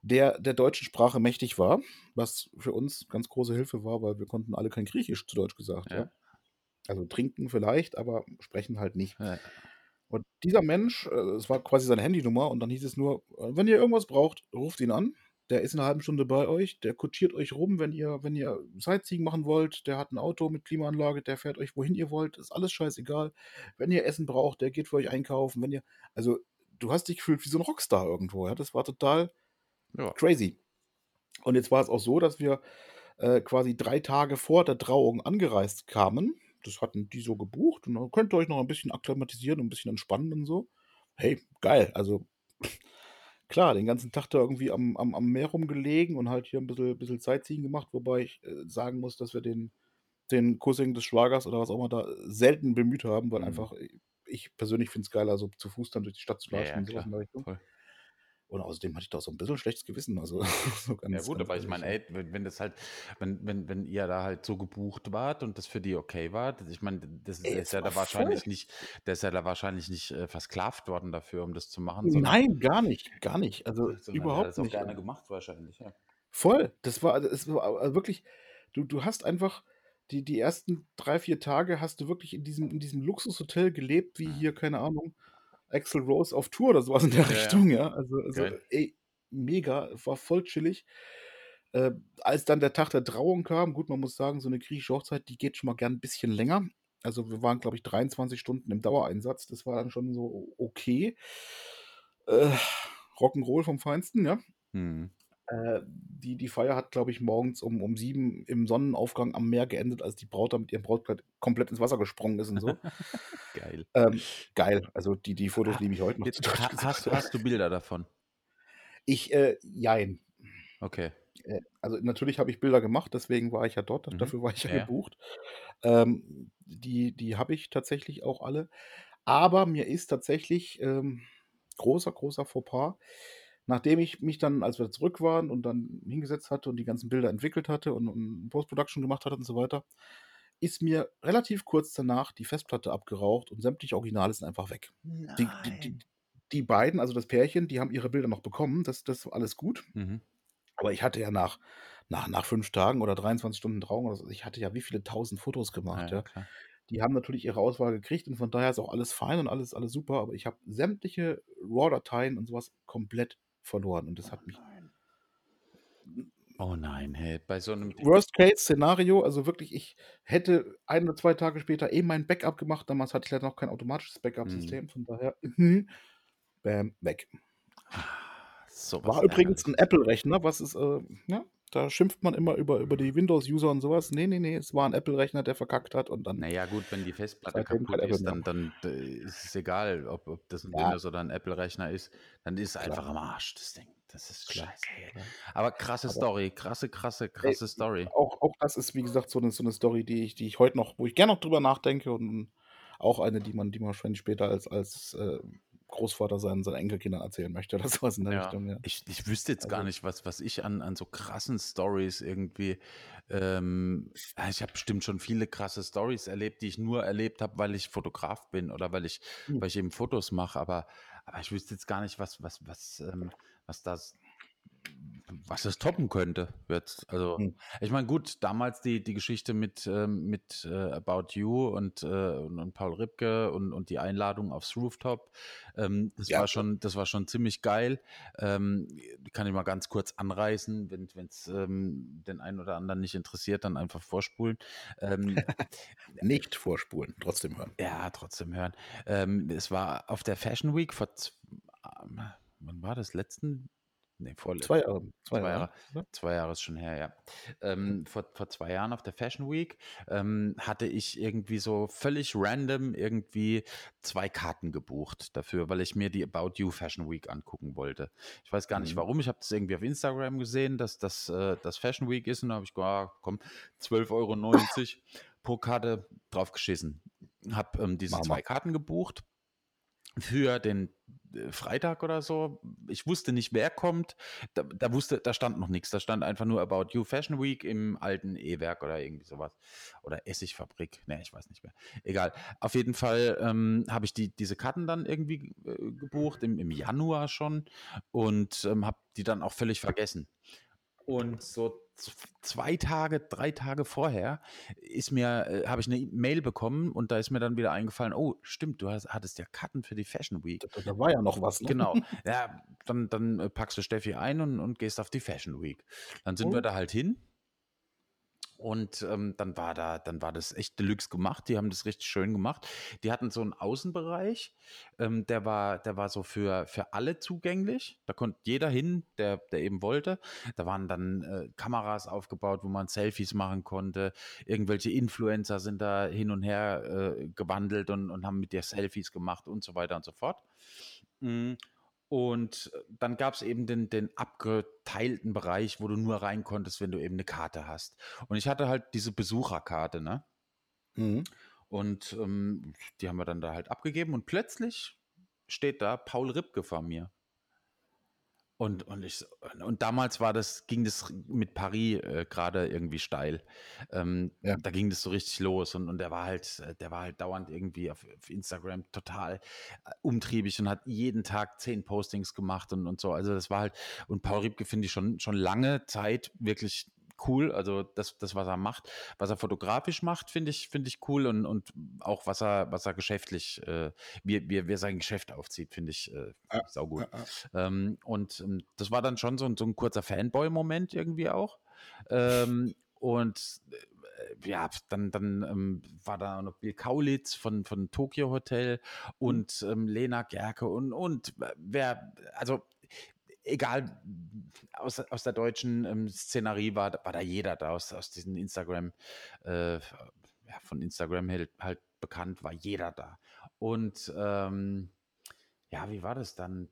der der deutschen Sprache mächtig war, was für uns ganz große Hilfe war, weil wir konnten alle kein Griechisch, zu Deutsch gesagt, ja. Ja. Also, trinken vielleicht, aber sprechen halt nicht. Ja. Und dieser Mensch, äh, es war quasi seine Handynummer und dann hieß es nur: „Äh, wenn ihr irgendwas braucht, ruft ihn an. Der ist in 'ner halben Stunde bei euch. Der kutschiert euch rum, wenn ihr wenn ihr Sightseeing machen wollt. Der hat 'n Auto mit Klimaanlage, der fährt euch, wohin ihr wollt. Ist alles scheißegal. Wenn ihr Essen braucht, der geht für euch einkaufen. Wenn ihr“ also, du hast dich gefühlt wie so 'n Rockstar irgendwo, ja. Das war total Ja. crazy. Und jetzt war es auch so, dass wir, äh, quasi 3 Tage vor der Trauung angereist kamen. Das hatten die so gebucht und dann könnt ihr euch noch ein bisschen akklimatisieren und 'n bisschen entspannen und so. Hey, geil. Also, klar, den ganzen Tag da irgendwie am am am Meer rumgelegen und halt hier 'n bisschen bisschen Sightseeing gemacht, wobei ich, äh, sagen muss, dass wir den den Cousin des Schwagers oder was auch immer da selten bemüht haben, weil Mhm. einfach i ich persönlich finde es geiler, so zu Fuß dann durch die Stadt zu Ja, latschen ja, und so was in der Richtung. voll. Und außerdem hatte ich da so 'n bisschen schlechtes Gewissen, also so Ja ganz gut, ganz aber ich meine, ja. ey, wenn wenn das halt wenn wenn wenn ihr da halt so gebucht wart und das für die okay war, ich meine, das Ey, der ist ja da voll. wahrscheinlich nicht der ist ja da wahrscheinlich nicht, äh, versklavt worden dafür, um das zu machen, Nein, gar nicht, gar nicht. Also, sondern der hat das überhaupt auch nicht. gerne gemacht wahrscheinlich, ja. Voll. Das war also, es war also wirklich du du hast einfach die die ersten 3, 4 Tage hast du wirklich in diesem in diesem Luxushotel gelebt, wie Ja. hier, keine Ahnung, Axl Rose auf Tour oder so was in der Ja. Richtung, ja. Also also, ey, mega, war voll chillig. Äh, als dann der Tag der Trauung kam gut, man muss sagen, so 'ne griechische Hochzeit, die geht schon mal gern 'n bisschen länger. Also, wir waren, glaube ich, 23 Stunden im Dauereinsatz. Das war dann schon so okay. Äh, Rock'n'Roll vom Feinsten, ja. Mhm. Äh, die die Feier hat, glaube ich, morgens um um 7 im Sonnenaufgang am Meer geendet, als die Braut da mit ihrem Brautkleid komplett ins Wasser gesprungen ist und so. Geil. Ähm, geil. Also, die die Fotos Ha liebe ich heute noch, jetzt ha hast hast du Bilder davon? Ich, äh, jein. Okay. Äh, also, natürlich habe ich Bilder gemacht, deswegen war ich ja dort. Mhm. Dafür war ich ja Ja, ja. gebucht. Ähm, die die habe ich tatsächlich auch alle. Aber mir ist tatsächlich, ähm, großer, großer Fauxpas nachdem ich mich dann als wir zurück waren und dann hingesetzt hatte und die ganzen Bilder entwickelt hatte und und Post-Production gemacht hatte und so weiter, ist mir relativ kurz danach die Festplatte abgeraucht und sämtliche Originale sind einfach weg. Die die die die beiden, also das Pärchen, die haben ihre Bilder noch bekommen, das das war alles gut. Mhm. Aber ich hatte ja nach nach nach 5 Tagen oder 23 Stunden Trauung oder so ich hatte ja wie viele 1.000 Fotos gemacht, ja, ja. Die haben natürlich ihre Auswahl gekriegt und von daher ist auch alles fein und alles alles super, aber ich habe sämtliche RAW-Dateien und so was komplett verloren und das Oh hat mich nein. Oh nein, hey, bei so 'nem Ding Worst-Case-Szenario, also wirklich, ich hätte 1 oder 2 Tage später eh mein Backup gemacht. Damals hatte ich leider noch kein automatisches Mhm. Backup-System, von daher mhm, bäm, weg. Ah, so War übrigens 'n Ärgerliches. Apple-Rechner, was ist, äh ne? Da schimpft man immer über über die Windows-User und so was. Ne, ne, ne, es war 'n Apple-Rechner, der verkackt hat und dann Na ja, gut, wenn die Festplatte kaputt ist, dann dann d ist es egal, ob ob das 'n Ja. Windows oder 'n Apple-Rechner ist, dann ist es einfach am Arsch, das Ding. Das ist Klar, scheiße, ey. klar. Aber krasse Aber Story, krasse, krasse, ey, krasse Story. auch auch das ist, wie gesagt, so 'ne so 'ne Story, die ich die ich heute noch wo ich gern noch drüber nachdenke und auch eine, die man die man wahrscheinlich später als als, äh, Großvater seinen seinen Enkelkindern erzählen möchte oder so was in der Ja, Richtung, ja. ich ich wüsste jetzt gar Also nicht, was was ich an an so krassen Stories irgendwie ähm, ich habe bestimmt schon viele krasse Stories erlebt, die ich nur erlebt habe, weil ich Fotograf bin oder weil ich Hm. weil ich eben Fotos mache, aber aber ich wüsste jetzt gar nicht, was was was, ähm was das was es toppen könnte. Jetzt. Also, hm. ich meine, gut, damals die, die Geschichte mit, ähm, mit äh, About You und, äh, und, und, Paul Ripke und, und die Einladung aufs Rooftop, ähm, das, ja. war schon, das war schon ziemlich geil. Ähm, kann ich mal ganz kurz anreißen, wenn es ähm, den einen oder anderen nicht interessiert, dann einfach vorspulen. Ähm, nicht vorspulen, trotzdem hören. Ja, trotzdem hören. Ähm, es war auf der Fashion Week vor wann war das? Letzten Nee, vor zwei Jahre. Zwei, zwei Jahre. Jahre. Zwei Jahre ist schon her, ja. Ähm, vor, vor zwei Jahren auf der Fashion Week ähm, hatte ich irgendwie so völlig random irgendwie zwei Karten gebucht dafür, weil ich mir die About You Fashion Week angucken wollte. Ich weiß gar nicht mhm. warum. Ich habe das irgendwie auf Instagram gesehen, dass das, äh, das Fashion Week ist und da habe ich gesagt, ah, komm, 12,90 Euro pro Karte draufgeschissen. Habe ähm, diese Mama. zwei Karten gebucht für den Freitag oder so. Ich wusste nicht, wer kommt. Da, da, wusste, da stand noch nichts. Da stand einfach nur About You Fashion Week im alten E-Werk oder irgendwie sowas. Oder Essigfabrik. Ne, ich weiß nicht mehr. Egal. Auf jeden Fall ähm, habe ich die, diese Karten dann irgendwie äh, gebucht, im, im Januar schon. Und ähm, habe die dann auch völlig vergessen. Und so zwei Tage, drei Tage vorher ist mir, äh, habe ich eine Mail bekommen und da ist mir dann wieder eingefallen, oh, stimmt, du hast, hattest ja Karten für die Fashion Week. Da, da war ja noch was, ne? Genau. Ja, dann, dann äh, packst du Steffi ein und, und gehst auf die Fashion Week. Dann sind oh. wir da halt hin und ähm, dann war da, dann war das echt Deluxe gemacht. Die haben das richtig schön gemacht. Die hatten so einen Außenbereich, ähm, der war, der war so für, für alle zugänglich. Da konnte jeder hin, der, der eben wollte. Da waren dann äh, Kameras aufgebaut, wo man Selfies machen konnte. Irgendwelche Influencer sind da hin und her äh, gewandelt und, und haben mit dir Selfies gemacht und so weiter und so fort. Mhm. Und äh, dann gab es eben den, den abgeteilten Bereich, wo du nur rein konntest, wenn du eben eine Karte hast. Und ich hatte halt diese Besucherkarte, ne? Mhm. Und ähm, die haben wir dann da halt abgegeben und plötzlich steht da Paul Ripke vor mir. Und, und, ich, und damals war das, ging das mit Paris äh, gerade irgendwie steil. Ähm, ja. Da ging das so richtig los und, und der war halt, äh, der war halt dauernd irgendwie auf, auf Instagram total äh, umtriebig und hat jeden Tag zehn Postings gemacht und, und so. Also das war halt, und Paul Riebke finde ich schon, schon lange Zeit wirklich cool. Also das, das, was er macht, was er fotografisch macht, finde ich, finde ich cool und, und auch was er, was er geschäftlich, äh, wie, wie, wie er sein Geschäft aufzieht, finde ich äh, ja, saugut. Ja, ja. Ähm, und ähm, das war dann schon so, ein, so ein kurzer Fanboy-Moment irgendwie auch. Ähm, und äh, ja, dann, dann ähm, war da noch Bill Kaulitz von, von Tokyo Hotel mhm. und ähm, Lena Gerke und, und äh, wer, also egal, aus, aus der deutschen ähm, Szenerie war, war da jeder da, aus, aus diesen Instagram, äh, ja, von Instagram halt, halt, bekannt, war jeder da. Und ähm, ja, wie war das dann?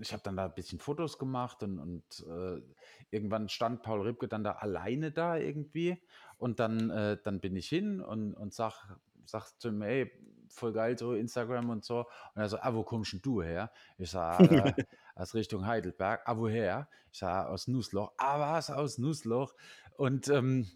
Ich habe dann da ein bisschen Fotos gemacht und, und äh, irgendwann stand Paul Ripke dann da alleine da irgendwie. Und dann, äh, dann bin ich hin und, und sag, sag zu ihm, ey, voll geil, so Instagram und so. Und er so, ah, wo kommst denn du her? Ich sag, äh, aus Richtung Heidelberg. Ah, woher? Ich sag, aus Nussloch. Ah, was, aus Nussloch? Und ähm,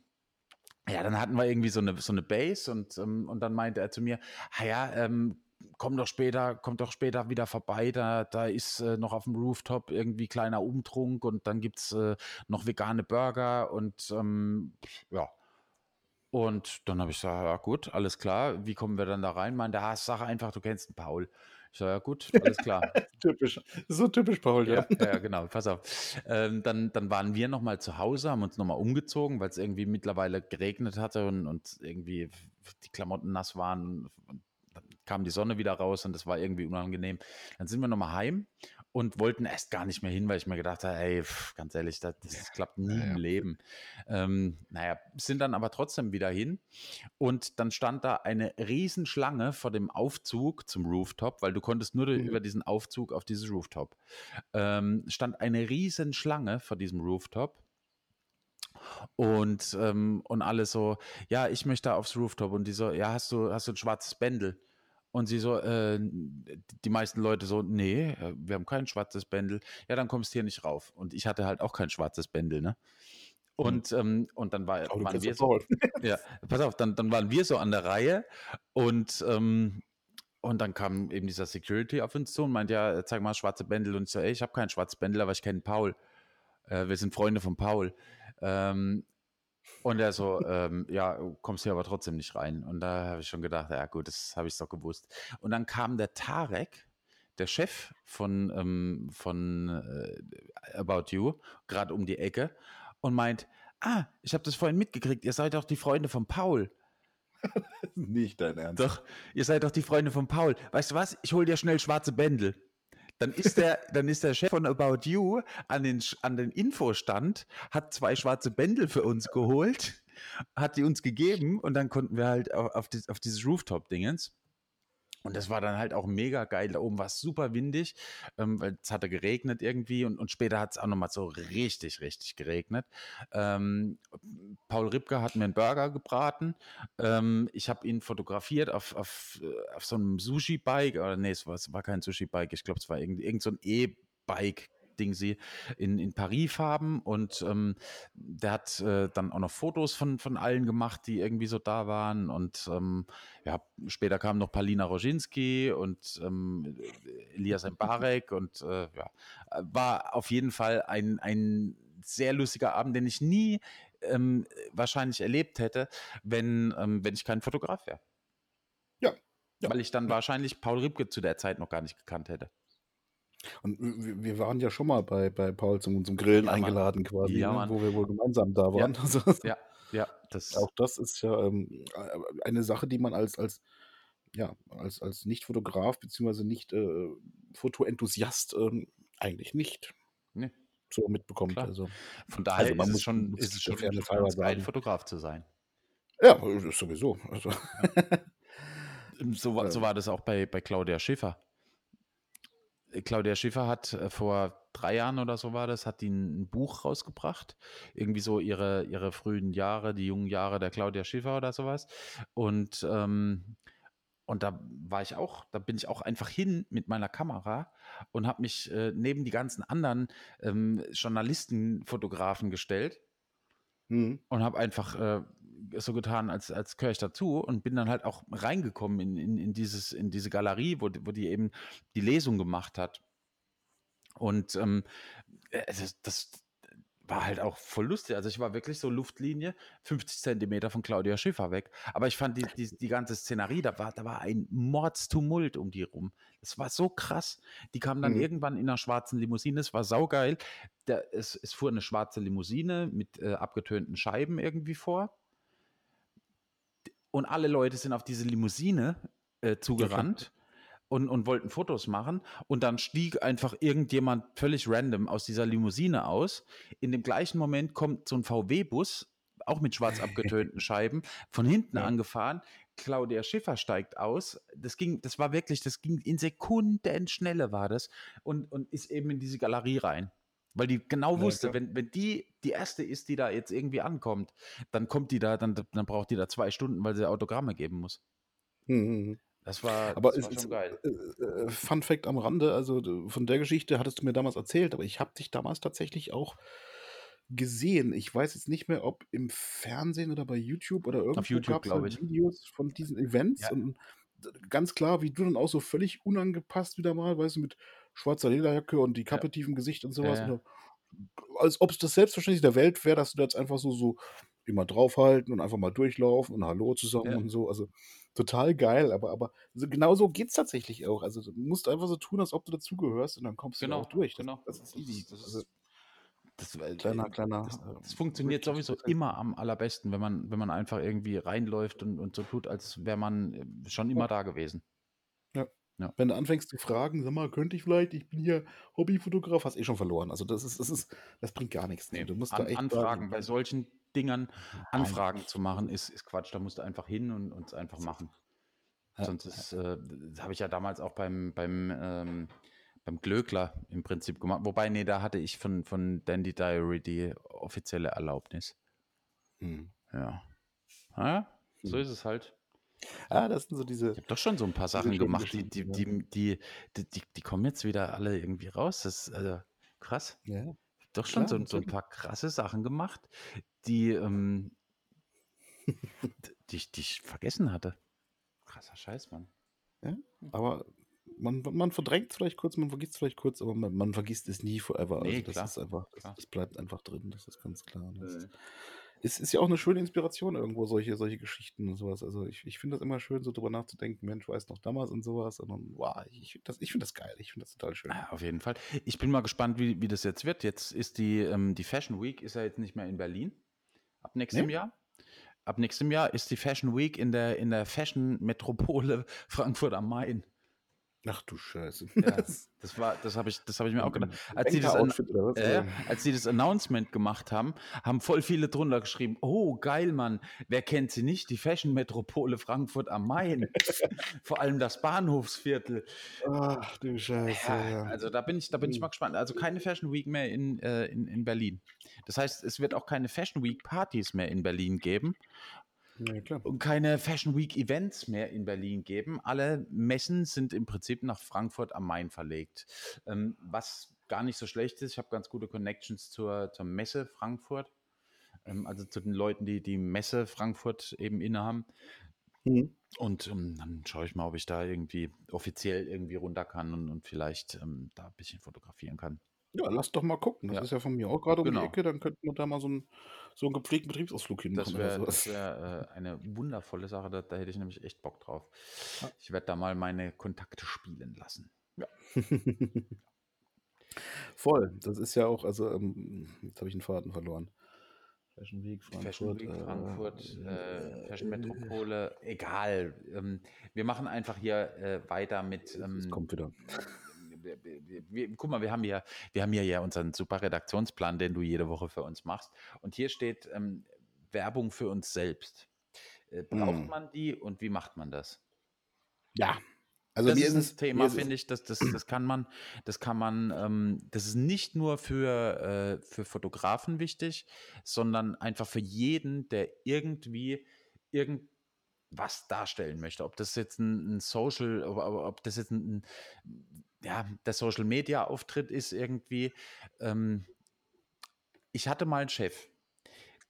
ja, dann hatten wir irgendwie so eine, so eine Base und, ähm, und dann meinte er zu mir, ah ja, ähm, komm doch später, komm doch später wieder vorbei, da, da ist äh, noch auf dem Rooftop irgendwie kleiner Umtrunk und dann gibt es äh, noch vegane Burger und ähm, ja, und dann habe ich gesagt, ja gut, alles klar, wie kommen wir dann da rein? Meinte, ah, sag einfach, du kennst den Paul. Ich sage, ja gut, alles klar. typisch, so typisch Paul, ja. Ja, ja genau, pass auf. Ähm, dann, dann waren wir nochmal zu Hause, haben uns nochmal umgezogen, weil es irgendwie mittlerweile geregnet hatte und, und irgendwie die Klamotten nass waren. Und dann kam die Sonne wieder raus und das war irgendwie unangenehm. Dann sind wir nochmal heim und wollten erst gar nicht mehr hin, weil ich mir gedacht habe, ey, pff, ganz ehrlich, das, das klappt nie ja, im Leben. Ähm, naja, sind dann aber trotzdem wieder hin und dann stand da eine Riesenschlange vor dem Aufzug zum Rooftop, weil du konntest nur mhm. über diesen Aufzug auf dieses Rooftop. Ähm, stand eine Riesenschlange vor diesem Rooftop. Und, ähm, und alle so, ja, ich möchte aufs Rooftop. Und die so, ja, hast du, hast du ein schwarzes Bändel? Und sie so, äh, die meisten Leute so, nee, äh, wir haben kein schwarzes Bändel. Ja, dann kommst du hier nicht rauf. Und ich hatte halt auch kein schwarzes Bändel, ne? Hm. Und, ähm, und dann war, oh, waren wir so, ja, pass auf, dann, dann waren wir so an der Reihe und, ähm, und dann kam eben dieser Security auf uns zu und meinte, ja, zeig mal schwarze Bändel. Und ich so, ey, ich habe kein schwarzes Bändel, aber ich kenne Paul. Äh, wir sind Freunde von Paul. Ähm, und er so, ähm, ja, kommst hier aber trotzdem nicht rein. Und da habe ich schon gedacht, ja gut, das habe ich doch gewusst. Und dann kam der Tarek, der Chef von, ähm, von äh, About You, gerade um die Ecke und meint, ah, ich habe das vorhin mitgekriegt, ihr seid doch die Freunde von Paul. Nicht dein Ernst. Doch, ihr seid doch die Freunde von Paul. Weißt du was? Ich hol dir schnell schwarze Bändel. Dann ist der, dann ist der Chef von About You an den, an den Infostand, hat zwei schwarze Bändel für uns geholt, hat die uns gegeben und dann konnten wir halt auf, auf, auf dieses Rooftop-Dingens und das war dann halt auch mega geil. Da oben war es super windig, ähm, weil es hatte geregnet irgendwie und, und später hat es auch nochmal so richtig, richtig geregnet. Ähm, Paul Ripke hat mir einen Burger gebraten. Ähm, ich habe ihn fotografiert auf, auf, äh, auf so einem Sushi-Bike. Oder nee, es war, es war kein Sushi-Bike. Ich glaube, es war irgend, irgend so E-Bike Ding sie in, in Paris-Farben und ähm, der hat äh, dann auch noch Fotos von, von allen gemacht, die irgendwie so da waren und ähm, ja, später kam noch Palina Roginski und ähm, Elias Mbarek und äh, ja, war auf jeden Fall ein, ein sehr lustiger Abend, den ich nie ähm, wahrscheinlich erlebt hätte, wenn, ähm, wenn ich kein Fotograf wäre. Ja, ja. Weil ich dann wahrscheinlich Paul Ripke zu der Zeit noch gar nicht gekannt hätte. Und wir waren ja schon mal bei, bei Paul zum, zum Grillen ja, eingeladen quasi, ja, ne, wo wir wohl gemeinsam da waren. Ja, also, ja, ja das auch das ist ja ähm, eine Sache, die man als, als, ja, als, als Nicht-Fotograf bzw. Nicht-Fotoenthusiast äh, ähm, eigentlich nicht nee. so mitbekommt. Also, Von daher also man ist, muss, es schon, ist es schon geil, Fotograf zu sein. Ja, sowieso. Also. so, so war das auch bei, bei Claudia Schiffer. Claudia Schiffer hat äh, vor drei Jahren oder so war das, hat die ein Buch rausgebracht. Irgendwie so ihre, ihre frühen Jahre, die jungen Jahre der Claudia Schiffer oder sowas. Und, ähm, und da war ich auch, da bin ich auch einfach hin mit meiner Kamera und habe mich äh, neben die ganzen anderen ähm, Journalisten, gestellt mhm. und habe einfach äh, so getan, als, als gehöre ich dazu und bin dann halt auch reingekommen in, in, in, dieses, in diese Galerie, wo, wo die eben die Lesung gemacht hat. Und ähm, äh, das, das war halt auch voll lustig. Also ich war wirklich so Luftlinie, 50 Zentimeter von Claudia Schiffer weg. Aber ich fand die, die, die ganze Szenerie, da war, da war ein Mordstumult um die rum. Das war so krass. Die kam dann mhm. irgendwann in einer schwarzen Limousine. Es war saugeil. Der, es, es fuhr eine schwarze Limousine mit äh, abgetönten Scheiben irgendwie vor und alle Leute sind auf diese Limousine äh, zugerannt. Und, und wollten Fotos machen. Und dann stieg einfach irgendjemand völlig random aus dieser Limousine aus. In dem gleichen Moment kommt so ein VW-Bus, auch mit schwarz abgetönten Scheiben, von hinten ja. angefahren. Claudia Schiffer steigt aus. Das ging, das war wirklich, das ging in Sekundenschnelle war das und, und ist eben in diese Galerie rein. Weil die genau wusste, ja, wenn, wenn die die erste ist, die da jetzt irgendwie ankommt, dann kommt die da, dann, dann braucht die da zwei Stunden, weil sie Autogramme geben muss. Mhm. Das war, aber das war ist, schon geil. Äh, äh, Fun Fact am Rande, also von der Geschichte hattest du mir damals erzählt, aber ich habe dich damals tatsächlich auch gesehen. Ich weiß jetzt nicht mehr, ob im Fernsehen oder bei YouTube oder irgendwo Auf YouTube, glaube halt ich. Videos von diesen Events ja. und ganz klar, wie du dann auch so völlig unangepasst wieder mal, weißt du, mit schwarzer Lederjacke und die Kappe ja. tief im Gesicht und sowas. Ja. Und als ob es das selbstverständlich der Welt wäre, dass du jetzt einfach so, so immer draufhalten und einfach mal durchlaufen und Hallo zusammen ja. und so. Also total geil, aber, aber so, genau so geht es tatsächlich auch. Also du musst einfach so tun, als ob du dazugehörst und dann kommst genau, du auch durch. Das, genau. Das ist easy. Das, ist, also, das, kleiner, kleiner. Das, das funktioniert sowieso immer am allerbesten, wenn man, wenn man einfach irgendwie reinläuft und, und so tut, als wäre man äh, schon immer da gewesen. Ja. Wenn du anfängst zu fragen, sag mal, könnte ich vielleicht, ich bin hier Hobbyfotograf, hast eh schon verloren. Also das ist, das ist, das bringt gar nichts. Nee, du musst An, da echt Anfragen bei solchen Dingern Anfragen Nein. zu machen, ist, ist Quatsch. Da musst du einfach hin und es einfach machen. Ja. Sonst ist, äh, das habe ich ja damals auch beim, beim, ähm, beim Glöckler im Prinzip gemacht. Wobei, nee, da hatte ich von, von Dandy Diary die offizielle Erlaubnis. Hm. Ja. Naja, so hm. ist es halt. Ah, das sind so diese. Ich habe doch schon so ein paar Sachen gemacht, die, die, die, die, die, die, kommen jetzt wieder alle irgendwie raus. Das ist also krass. Ja. Doch schon so, so, ein paar krasse Sachen gemacht, die, ähm, die, ich vergessen hatte. Krasser Scheiß, Mann. Ja, aber man man verdrängt's vielleicht kurz, man vergisst's vielleicht kurz, aber man man vergisst es nie forever. Also, Ne, das klar, ist einfach das das bleibt einfach drin, das ist ganz klar. Das Mhm. Es ist ja auch 'ne schöne Inspiration irgendwo, solche solche Geschichten und so was. Also, ich ich finde das immer schön, so drüber nachzudenken: „Mensch, weißt noch damals“ und so was und dann, wow, ich finde das ich finde das geil. Ich finde das total schön. Ja, auf jeden Fall. Ich bin mal gespannt, wie wie das jetzt wird. Jetzt ist die ähm, die Fashion Week ist ja jetzt nicht mehr in Berlin ab nächstem Ne? Jahr. Ab nächstem Jahr ist die Fashion Week in der in der Fashion-Metropole Frankfurt am Main. Ach du Scheiße. Ja, Das war das habe ich das habe ich mir auch gedacht. Als die das äh, als die das Announcement gemacht haben, haben voll viele drunter geschrieben: „Oh, geil, Mann. Wer kennt sie nicht? Die Fashion-Metropole Frankfurt am Main.“ Vor allem das Bahnhofsviertel. Ach du Scheiße, Ja, ja. also da bin ich da bin ich Mhm. mal gespannt. Also keine Fashion Week mehr in äh, in in Berlin. Das heißt, es wird auch keine Fashion Week Partys mehr in Berlin geben Ja, und keine Fashion Week Events mehr in Berlin geben. Alle Messen sind im Prinzip nach Frankfurt am Main verlegt. Ähm, was gar nicht so schlecht ist. Ich habe ganz gute Connections zur zur Messe Frankfurt. Ähm, also zu den Leuten, die die Messe Frankfurt eben innehaben. Mhm. Und, ähm, dann schaue ich mal, ob ich da irgendwie offiziell irgendwie runter kann und und vielleicht, ähm, da 'n bisschen fotografieren kann. Ja, lass doch mal gucken. Das Ja. ist ja von mir auch grade um die Genau. Ecke, dann könnten wir da mal so 'n so 'n gepflegten Betriebsausflug Das hinmachen oder wäre so das was. wäre, äh, eine wundervolle Sache. Da da hätte ich nämlich echt Bock drauf. Ja. Ich werde da mal meine Kontakte spielen lassen. Ja. Voll. Das ist ja auch also, ähm, jetzt habe ich 'n Faden verloren. Fashion Week Fashion Frankfurt, Week äh, Frankfurt, äh, Fashion äh Metropole, egal. Ähm, wir machen einfach hier, äh, weiter mit, Es es ähm kommt wieder. Wir guck mal, wir haben hier wir haben hier ja unseren super Redaktionsplan, den du jede Woche für uns machst. Und hier steht, ähm, Werbung für uns selbst. Äh, braucht Mhm. man die und wie macht man das? Ja. Also, Das ist ist 'n es mir Thema, finde ich, das das das kann man das kann man ähm, das ist nicht nur für, äh für Fotografen wichtig, sondern einfach für jeden, der irgendwie irgendwas darstellen möchte. Ob das jetzt 'n 'n Social ob ob das jetzt 'n 'n ja, der Social-Media-Auftritt ist irgendwie. Ähm ich hatte mal 'n Chef,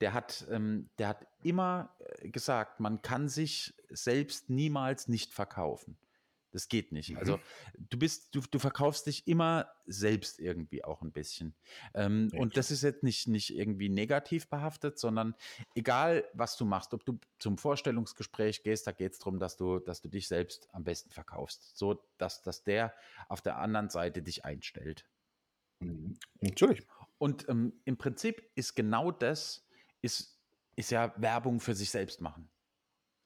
der hat ähm, der hat immer, äh, gesagt, man kann sich selbst niemals nicht verkaufen. Das geht nicht. Also, Mhm. du bist du du verkaufst dich immer selbst irgendwie auch 'n bisschen. Ähm, und das ist jetzt nicht nicht irgendwie negativ behaftet, sondern egal, was du machst, ob du zum Vorstellungsgespräch gehst, da geht's drum, dass du dass du dich selbst am besten verkaufst, so dass dass der auf der anderen Seite dich einstellt. Mhm. Natürlich. Und, ähm, im Prinzip ist genau das ist ist ja Werbung für sich selbst machen.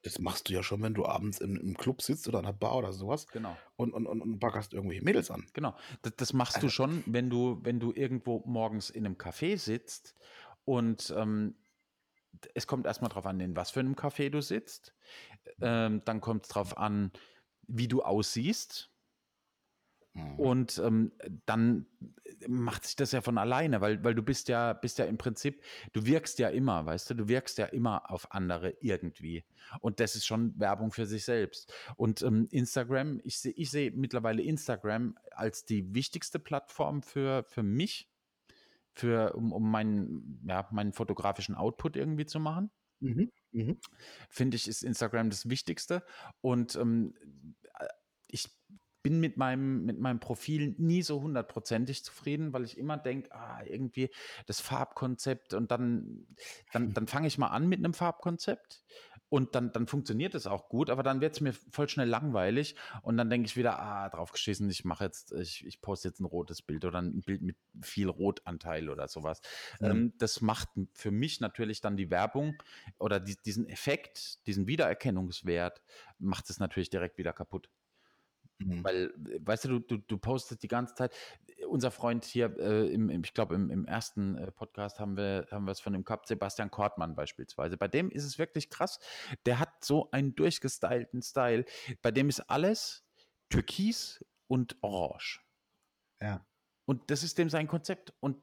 Das machst du ja schon, wenn du abends im im Club sitzt oder an 'ner Bar oder so was Genau. und und und und baggerst irgendwelche Mädels an. Genau. D das machst du Also schon, wenn du wenn du irgendwo morgens in 'nem Café sitzt und, ähm, es kommt erst mal drauf an, in was für 'nem Café du sitzt. Ähm, dann kommt's drauf an, wie du aussiehst. Mhm. Und, ähm, dann macht sich das ja von alleine, weil weil du bist ja bist ja im Prinzip du wirkst ja immer, weißt du? Du wirkst ja immer auf andere irgendwie. Und das ist schon Werbung für sich selbst. Und, ähm, Instagram ich sehe ich sehe mittlerweile Instagram als die wichtigste Plattform für für mich, für um um meinen ja, meinen fotografischen Output irgendwie zu machen. Mhm. Mhm. Finde ich, ist Instagram das Wichtigste. Und, ähm, äh, ich bin mit meinem mit meinem Profil nie so hundertprozentig zufrieden, weil ich immer denke: „Ah, irgendwie das Farbkonzept“ und dann dann dann fange ich mal an mit 'nem Farbkonzept und dann dann funktioniert es auch gut, aber dann wird's mir voll schnell langweilig und dann denke ich wieder: „Ah, drauf geschissen, ich mache jetzt ich ich poste jetzt 'n rotes Bild oder 'n Bild mit viel Rotanteil“ oder so was. Mhm. Ähm, das macht für mich natürlich dann die Werbung oder die diesen Effekt, diesen Wiedererkennungswert macht es natürlich direkt wieder kaputt. Mhm. Weil, weißt du, du du du postest die ganze Zeit unser Freund hier, äh, im im ich glaube, im im 1., äh, Podcast haben wir haben wir's von dem gehabt, Sebastian Kortmann beispielsweise. Bei dem ist es wirklich krass. Der hat so einen durchgestylten Style. Bei dem ist alles türkis und orange. Ja. Und das ist dem sein Konzept. Und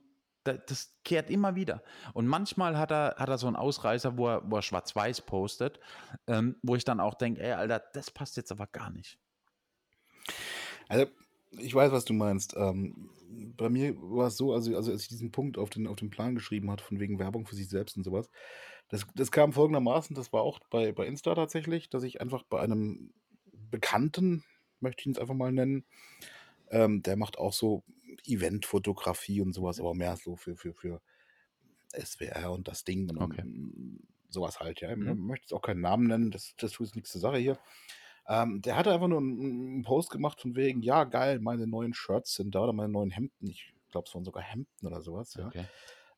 da das kehrt immer wieder. Und manchmal hat er hat er so 'n Ausreißer, wo er wo er schwarz-weiß postet, ähm, wo ich dann auch denke: „Ey, Alter, das passt jetzt aber gar nicht.“ Also, ich weiß, was du meinst. Ähm, bei mir war's so, also also als ich diesen Punkt auf den auf den Plan geschrieben hatte, von wegen Werbung für sich selbst und so was, das das kam folgendermaßen, das war auch bei bei Insta tatsächlich, dass ich einfach bei einem Bekannten möchte ich ihn jetzt einfach mal nennen. Ähm, der macht auch so Eventfotografie und sowas, aber mehr so für, für, für SWR und das Ding und Okay. sowas halt, ja. Ich Mhm. möchte jetzt auch keinen Namen nennen, das, das tut jetzt nichts zur Sache hier. Ähm, der hatte einfach nur einen, einen Post gemacht von wegen, ja, geil, meine neuen Shirts sind da oder meine neuen Hemden. Ich glaube, es waren sogar Hemden oder sowas, ja. Okay.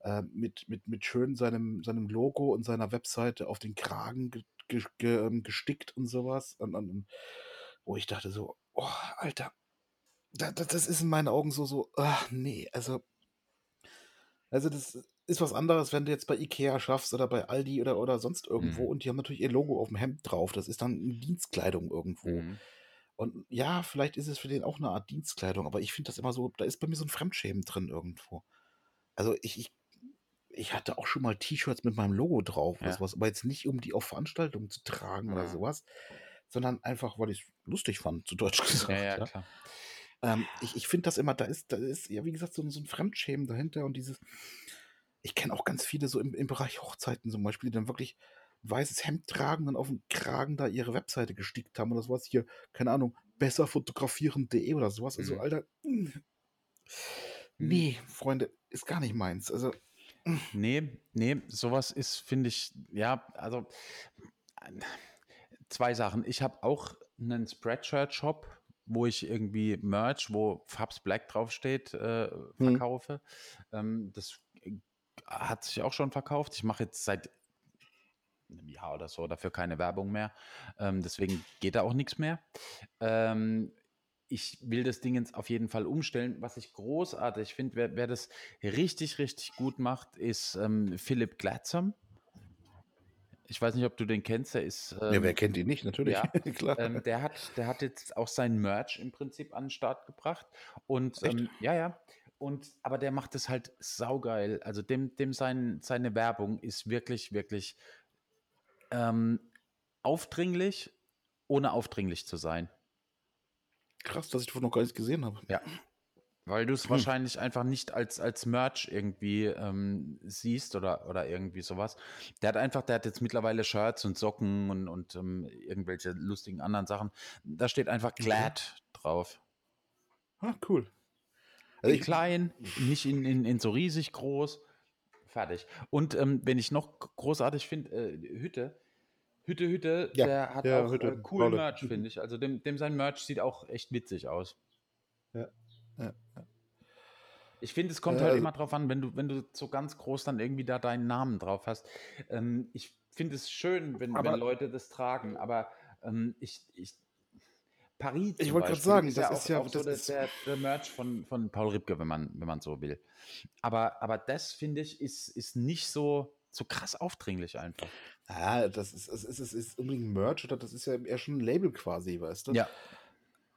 Äh, mit, mit, mit schön seinem, seinem Logo und seiner Webseite auf den Kragen ge, ge, ge, ähm, gestickt und sowas. Und, und, wo ich dachte so, oh, Alter, da, da, das ist in meinen Augen so, so, ach, nee, also, also das ist was anderes, wenn du jetzt bei Ikea schaffst oder bei Aldi oder, oder sonst irgendwo Mhm. und die haben natürlich ihr Logo auf dem Hemd drauf. Das ist dann eine Dienstkleidung irgendwo. Mhm. Und ja, vielleicht ist es für den auch eine Art Dienstkleidung, aber ich finde das immer so, da ist bei mir so ein Fremdschämen drin irgendwo. Also ich, ich, ich hatte auch schon mal T-Shirts mit meinem Logo drauf, oder Ja. sowas, aber jetzt nicht, um die auf Veranstaltungen zu tragen oder Mhm. sowas, sondern einfach, weil ich es lustig fand, zu Deutsch gesagt. Ja, ja, Ja. klar. Ähm, ich ich finde das immer, da ist, da ist, ja, wie gesagt, so, so ein Fremdschämen dahinter und dieses, ich kenne auch ganz viele so im, im Bereich Hochzeiten zum Beispiel, die dann wirklich weißes Hemd tragen und auf dem Kragen da ihre Webseite gestickt haben oder sowas. Hier, keine Ahnung, besserfotografieren.de oder sowas. Also, Mhm. Alter, mm, nee, Freunde, ist gar nicht meins. Also, Nee, nee, sowas ist, finde ich, ja, also zwei Sachen. Ich habe auch einen Spreadshirt-Shop, wo ich irgendwie Merch, wo Fabs Black draufsteht, äh, Hm. verkaufe. Ähm, das hat sich auch schon verkauft. Ich mache jetzt seit einem Jahr oder so dafür keine Werbung mehr. Ähm, deswegen geht da auch nichts mehr. Ähm, ich will das Ding jetzt auf jeden Fall umstellen. Was ich großartig finde, wer, wer das richtig, richtig gut macht, ist ähm, Philipp Glatzam. Ich weiß nicht, ob du den kennst. Der ist. ja, Ähm, wer kennt ihn nicht, natürlich. ja, Klar. ähm, der, hat, der hat jetzt auch sein Merch im Prinzip an den Start gebracht. Und ähm, ja, ja. Und aber der macht es halt saugeil. Also dem, dem sein, seine Werbung ist wirklich, wirklich ähm, aufdringlich, ohne aufdringlich zu sein. Krass, dass ich davon noch gar nichts gesehen habe. Ja. Weil du es Hm. wahrscheinlich einfach nicht als, als Merch irgendwie ähm, siehst oder, oder irgendwie sowas. Der hat einfach, der hat jetzt mittlerweile Shirts und Socken und, und ähm, irgendwelche lustigen anderen Sachen. Da steht einfach. Glad drauf. Ah, cool. In Also ich, klein, nicht in, in, in so riesig groß. Fertig. Und ähm, wenn ich noch großartig finde, äh, Hütte. Hütte, Hütte, Ja, der hat ja, auch Hütte, äh, coolen Paule. Merch, finde ich. Also dem, dem sein Merch sieht auch echt witzig aus. ja, ja. Ich finde, es kommt halt also- immer drauf an, wenn du, wenn du so ganz groß dann irgendwie da deinen Namen drauf hast. Ähm, ich finde es schön, wenn, Aber- wenn Leute das tragen, aber ähm, ich, ich Paris Ich wollte Beispiel sagen, ist das ja ist auch, ja- auch so das ist- der, der Merch von, von Paul Ripke, wenn man, wenn man so will. Aber, aber das, finde ich, ist, ist nicht so, so krass aufdringlich einfach. Ah, das ist, es ist, es ist unbedingt Merch oder das ist ja eher schon ein Label quasi, weißt du? Ja.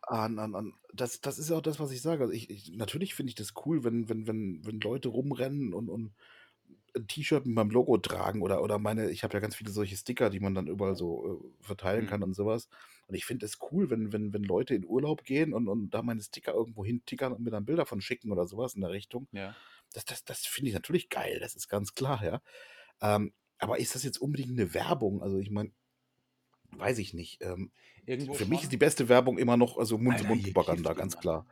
An, an, an, das, das ist ja auch das, was ich sage. Also ich, ich, natürlich finde ich das cool, wenn, wenn, wenn, wenn Leute rumrennen und, und ein T-Shirt mit meinem Logo tragen oder, oder meine, ich habe ja ganz viele solche Sticker, die man dann überall so äh, verteilen Mhm. kann und sowas. Und ich finde es cool, wenn, wenn, wenn Leute in Urlaub gehen und, und da meine Sticker irgendwo hintickern und mir dann Bilder von schicken oder sowas in der Richtung. Ja. Das, das, das finde ich natürlich geil, das ist ganz klar, ja. Ähm, aber ist das jetzt unbedingt eine Werbung? Also ich meine, weiß ich nicht. Ähm, Irgendwo für mich schon. ist die beste Werbung immer noch also Mund-zu-Mund-Propaganda, ganz klar.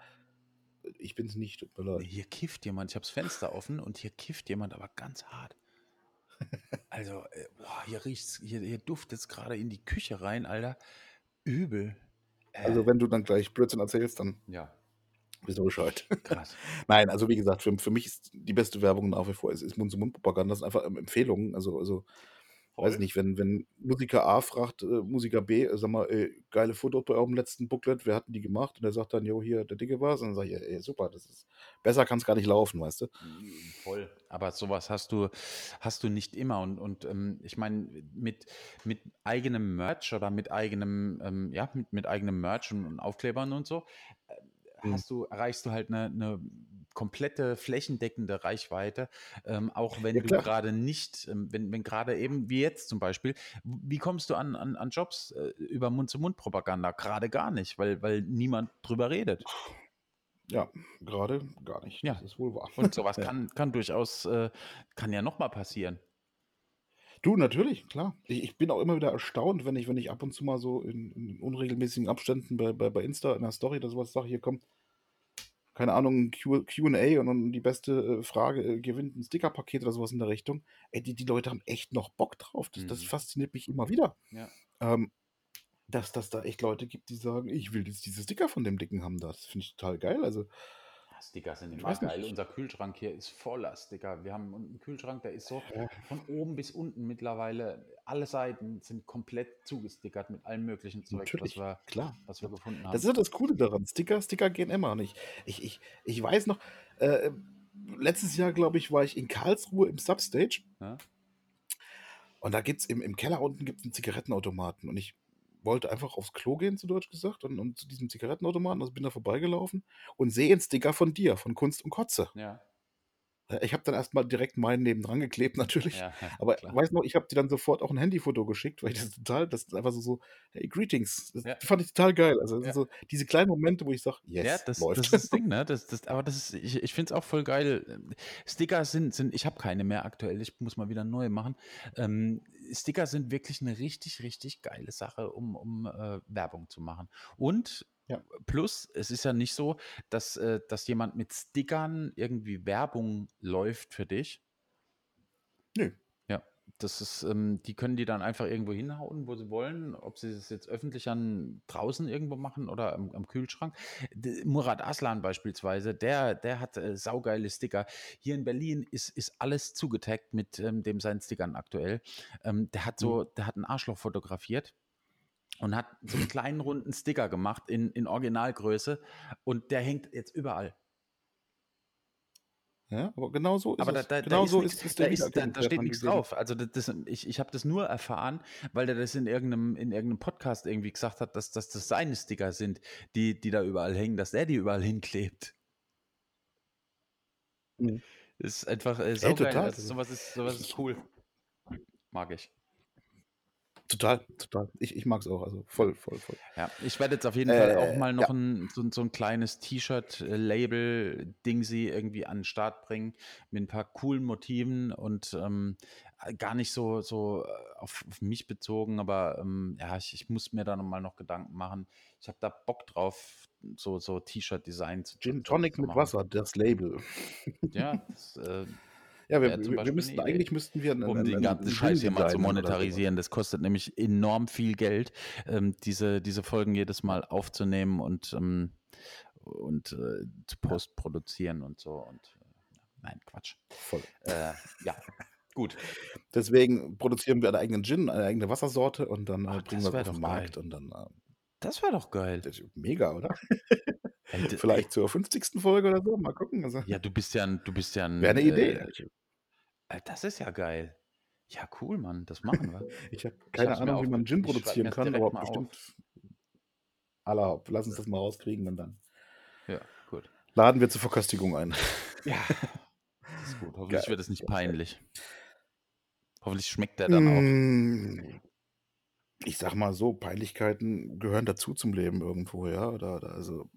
Ich bin es nicht, tut mir leid. Hier kifft jemand. Ich habe das Fenster offen und hier kifft jemand, aber ganz hart. Also, äh, boah, hier riecht's, hier, hier duftet es gerade in die Küche rein, Alter. Übel. Äh, Also wenn du dann gleich Blödsinn erzählst, dann ja, bist du Bescheid. krass. Nein, also wie gesagt, für, für mich ist die beste Werbung nach wie vor ist, ist Mund-zu-Mund-Propaganda. Das sind einfach ähm, Empfehlungen. Also, also weiß nicht, wenn, wenn Musiker A fragt, äh, Musiker B, äh, sag mal, ey, geile Fotos bei eurem letzten Booklet, wer hatten die gemacht? Und er sagt dann, jo, hier, der Dicke war's. Und dann sag ich, ey, super, das ist, besser kann es gar nicht laufen, weißt du? Mm, Voll. Aber sowas hast du, hast du nicht immer. Und, und ähm, ich meine, mit, mit eigenem Merch oder mit eigenem, ähm, ja, mit, mit eigenem Merch und, und Aufklebern und so, äh, Mhm. hast du, erreichst du halt eine, eine komplette flächendeckende Reichweite, ähm, auch wenn Ja, du gerade nicht, ähm, wenn, wenn gerade eben, wie jetzt zum Beispiel, wie kommst du an, an, an Jobs äh, über Mund-zu-Mund-Propaganda? Gerade gar nicht, weil, weil niemand drüber redet. Ja, gerade gar nicht. Ja. Das ist wohl wahr. Und sowas Ja. kann, kann durchaus, äh, kann ja nochmal passieren. Du, natürlich, klar. Ich ich bin auch immer wieder erstaunt, wenn ich wenn ich ab und zu mal so in in unregelmäßigen Abständen bei bei bei Insta in der Story oder so was sage: „Hier komm, keine Ahnung, Q&A und dann die beste, äh, Frage, äh, gewinnt 'n Stickerpaket“ oder so was in der Richtung. Ey, die die Leute haben echt noch Bock drauf. Das das Mhm. fasziniert mich immer wieder, Ja. ähm, dass dass da echt Leute gibt, die sagen: „Ich will jetzt diese Sticker von dem Dicken haben da.“ Das finde ich total geil. Also Ja, Sticker sind immer geil. Unser Kühlschrank hier ist voller Sticker. Wir haben unten 'n Kühlschrank, der ist so von oben bis unten mittlerweile alle Seiten sind komplett zugestickert mit allem möglichen Zeug, was wir klar. was wir gefunden Das haben. ist ja das Coole daran. Sticker Sticker gehen immer nicht. Ich ich ich weiß noch, äh, letztes Jahr, glaube ich, war ich in Karlsruhe im Substage Ja. und da gibt's im im Keller unten gibt's 'n Zigarettenautomaten und ich wollte einfach aufs Klo gehen, zu Deutsch gesagt, und und zu diesem Zigarettenautomaten, also bin da vorbeigelaufen und sehe 'n Sticker von dir, von Kunst und Kotze. Ja. Äh, ich habe dann erst mal direkt meinen nebendran geklebt natürlich, Ja, ja, aber klar. weiß noch, ich habe dir dann sofort auch 'n Handyfoto geschickt, weil ich das total das ist einfach so so: „Hey, greetings.“ Das Ja. fand ich total geil. Also, Ja. so diese kleinen Momente, wo ich sage: Ja, „Yes, das läuft.“ das ist das Ding, ne? Das das aber das ist ich ich finde es auch voll geil. Ähm, Sticker sind sind ich habe keine mehr aktuell, ich muss mal wieder neue machen. Ähm, Sticker sind wirklich 'ne richtig, richtig geile Sache, um um, äh, Werbung zu machen. Und Ja. plus, es ist ja nicht so, dass, äh dass jemand mit Stickern irgendwie Werbung läuft für dich. Nö. Das ist, ähm die können die dann einfach irgendwo hinhauen, wo sie wollen, ob sie das jetzt öffentlich an draußen irgendwo machen oder am am Kühlschrank. D Murat Aslan beispielsweise, der der hat, äh, saugeile Sticker. Hier in Berlin ist ist alles zugetaggt mit, ähm, dem seinen Stickern aktuell. Ähm, der hat Mhm. so der hat 'n Arschloch fotografiert und hat so 'n kleinen runden Sticker gemacht in in Originalgröße und der hängt jetzt überall. Ja, aber genau so ist Aber da es. da da Genau ist so ist ist da ist da da steht gegeben. drauf. Also, d das ich ich habe das nur erfahren, weil der das in irgend 'nem in irgend 'nem Podcast irgendwie gesagt hat, dass dass das seine Sticker sind, die die da überall hängen, dass der die überall hinklebt. Mhm. Ist einfach, äh, Ey, saugeil. total. Also, Also, so was ist so was ich ist cool. Mag ich. Total, total. Ich ich mag's auch, also voll, voll, voll. Ja, ich werde jetzt auf jeden Fall auch Äh, mal noch ja. 'n so so 'n kleines T-Shirt, äh, Label Dingsy irgendwie an 'n Start bringen mit 'n paar coolen Motiven und, ähm, äh, gar nicht so so, äh, auf auf mich bezogen, aber, ähm, ja, ich ich muss mir da noch mal noch Gedanken machen. Ich habe da Bock drauf, so so T-Shirt-Design zu Gin Tonic zu mit. Wasser, das Label. Ja, das, äh, Ja, wir zum wir wir müssten eigentlich müssten wir um den ganzen Scheiß hier mal zu monetarisieren. Das kostet nämlich enorm viel Geld, ähm, diese diese Folgen jedes. Mal aufzunehmen und, ähm und, äh, zu postproduzieren und so und, äh, nein, Quatsch. Voll. Äh, ja, gut. Deswegen produzieren wir einen eigenen Gin, eine eigene Wassersorte und dann, äh, Ach, bringen wir's wäre auf 'n doch Markt geil. und dann, ähm Das wäre doch geil. Das mega, oder? Ey, d ey Vielleicht zur 50. Folge oder so, mal gucken, also Ja, du bist ja 'n du bist ja Wäre 'n, 'ne Idee. äh äh, das ist ja geil. Ja, cool, Mann, das machen wir. Ich habe Ich keine mir Ahnung, wie man Gin ich produzieren kann, aber bestimmt auf. Allerhaupt. Lass uns das mal rauskriegen und dann Ja, gut. laden wir zur Verköstigung ein. Ja, das ist gut. Hoffentlich Geil, wird es nicht peinlich. Hoffentlich schmeckt der dann auch. Hm, ich sage mal so, Peinlichkeiten gehören dazu zum Leben irgendwo, ja, oder oder also,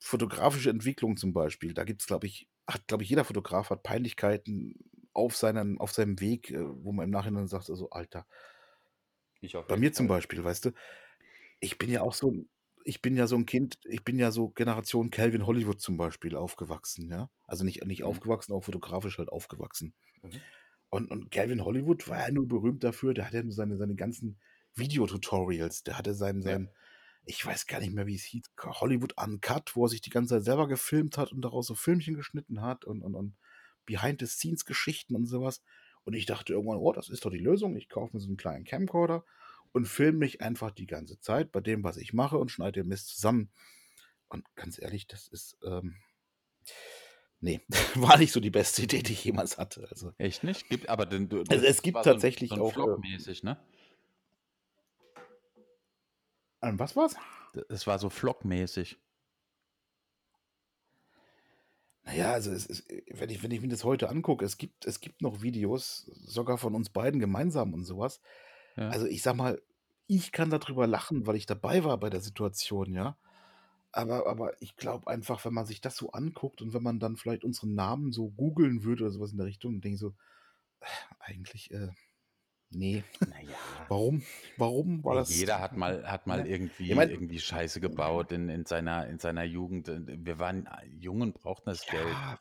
fotografische Entwicklung zum Beispiel, da gibt's, glaube ich hat, glaube ich, jeder Fotograf hat Peinlichkeiten auf seinen auf seinem Weg, äh, wo man im Nachhinein sagt, also: „Alter“ Ich auf bei mir zum. Beispiel, weißt du, ich bin ja auch so ich bin ja so 'n Kind ich bin ja so Generation Calvin Hollywood zum Beispiel aufgewachsen, ja? Also, nicht nicht Mhm. aufgewachsen, auch fotografisch halt aufgewachsen. Mhm. Und und Calvin Hollywood war ja nur berühmt dafür der hat ja nur seine seine ganzen Videotutorials. Der hatte sein Ja. Ich weiß gar nicht mehr, wie es hieß, Hollywood Uncut, wo er sich die ganze Zeit selber gefilmt hat und daraus so Filmchen geschnitten hat und und und Behind-the-Scenes-Geschichten und so was. Und ich dachte irgendwann: „Oh, das ist doch die Lösung. Ich kaufe mir so 'n kleinen Camcorder und filme mich einfach die ganze Zeit bei dem, was ich mache und schneide den Mist zusammen.“ Und ganz ehrlich, das ist, ähm ne, war nicht so die beste Idee, die ich jemals hatte, also Echt nicht? Gibt aber denn du Also, es gibt war so 'n so tatsächlich 'n auch, äh Vlog-mäßig, ne? Ein was war's? Es war so Vlog-mäßig. Na ja, also, es äh, wenn ich wenn ich mir das heute angucke, es gibt es gibt noch Videos, sogar von uns beiden gemeinsam und so was. Ja. Also, ich sage mal, ich kann da drüber lachen, weil ich dabei war bei der Situation, ja? Aber aber ich glaube einfach, wenn man sich das so anguckt und wenn man dann vielleicht unseren Namen so googeln würde oder so was in der Richtung, denke ich so: „Eigentlich, äh“ Ne. Na ja. Warum? Warum? Weil das Jeder hat mal hat mal? Ich irgendwie meine irgendwie Scheiße gebaut in in seiner in seiner Jugend. Äh, wir waren a jung und brauchten das Geld. Ja.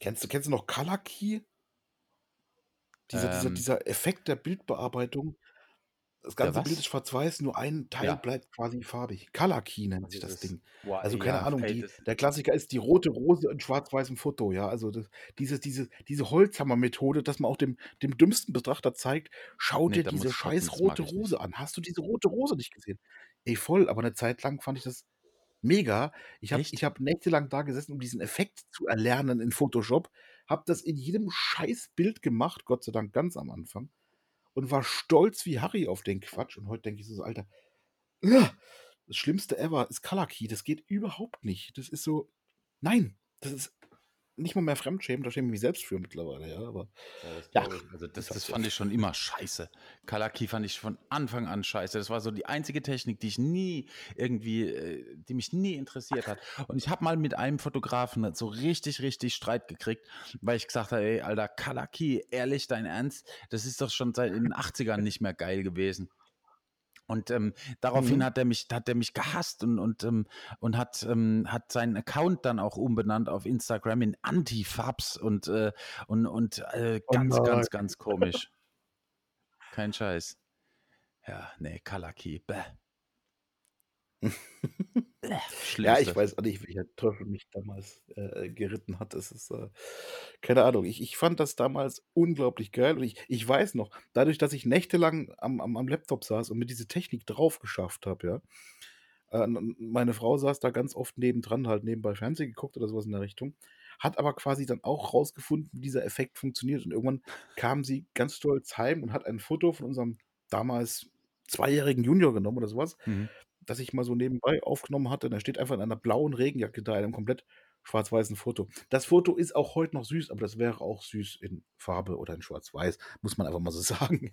Kennst du kennst du noch Color Key? Dieser dieser Ähm dieser Effekt der Bildbearbeitung. Das ganze Bild ist schwarz-weiß, nur ein Teil Ja. bleibt quasi farbig. Color Key nennt sich das Dieses Ding. boah, Also, keine ja, Ahnung, die der Klassiker ist die rote Rose in schwarz-weißem Foto, ja? Also, das diese diese diese Holzhammer-Methode, dass man auch dem dem dümmsten Betrachter zeigt: „Schau Ne, dir diese scheiß rote. Rose an. Hast du diese rote Rose nicht gesehen?“ Ey, voll, aber 'ne Zeit lang fand ich das mega. Ich habe habe nächtelang da gesessen, um diesen Effekt zu erlernen in Photoshop, habe das in jedem Scheiß-Bild gemacht, Gott sei Dank ganz am Anfang und war stolz wie Harry auf den Quatsch. Und heute denke ich so: „Alter, das Schlimmste ever ist Color Key. Das geht überhaupt nicht.“ Das ist so nein, das ist nicht mal mehr Fremdschämen, da schäme ich mich selbst für mittlerweile, ja, aber Ja, das ja. Also, das das fand ich schon immer scheiße. Key fand ich von Anfang an scheiße. Das war so die einzige Technik, die ich nie irgendwie äh, die mich nie interessiert hat. Und ich habe mal mit einem Fotografen so richtig, richtig Streit gekriegt, weil ich gesagt habe: „Ey, Alter, Key, ehrlich, dein Ernst? Das ist doch schon seit den 80ern nicht mehr geil gewesen.“ Und, ähm, daraufhin Mhm. hat er mich hat er mich gehasst und und, ähm und hat, ähm hat seinen Account dann auch umbenannt auf Instagram in Anti-Fabs und, äh und und, äh, Oh ganz, nein. ganz, ganz komisch. Kein Scheiß. Ja, ne, Color Key, bäh. Ja, ich Schlimmste. weiß auch nicht, welcher Teufel mich damals, äh, äh, geritten hat. Das ist, äh keine Ahnung. Ich ich fand das damals unglaublich geil und ich ich weiß noch, dadurch, dass ich nächtelang am am am Laptop saß und mir diese Technik drauf geschafft habe, ja, äh, meine Frau saß da ganz oft nebendran, halt nebenbei Fernsehen geguckt oder so was in der Richtung, hat aber quasi dann auch rausgefunden, wie dieser Effekt funktioniert. Und irgendwann kam sie ganz stolz heim und hat ein Foto von unserem damals zweijährigen Junior genommen oder so was, Mhm. Das ich mal so nebenbei aufgenommen hatte. Und er steht einfach in einer blauen Regenjacke da, in einem komplett schwarz-weißen Foto. Das Foto ist auch heute noch süß, aber das wäre auch süß in Farbe oder in Schwarz-Weiß, muss man einfach mal so sagen,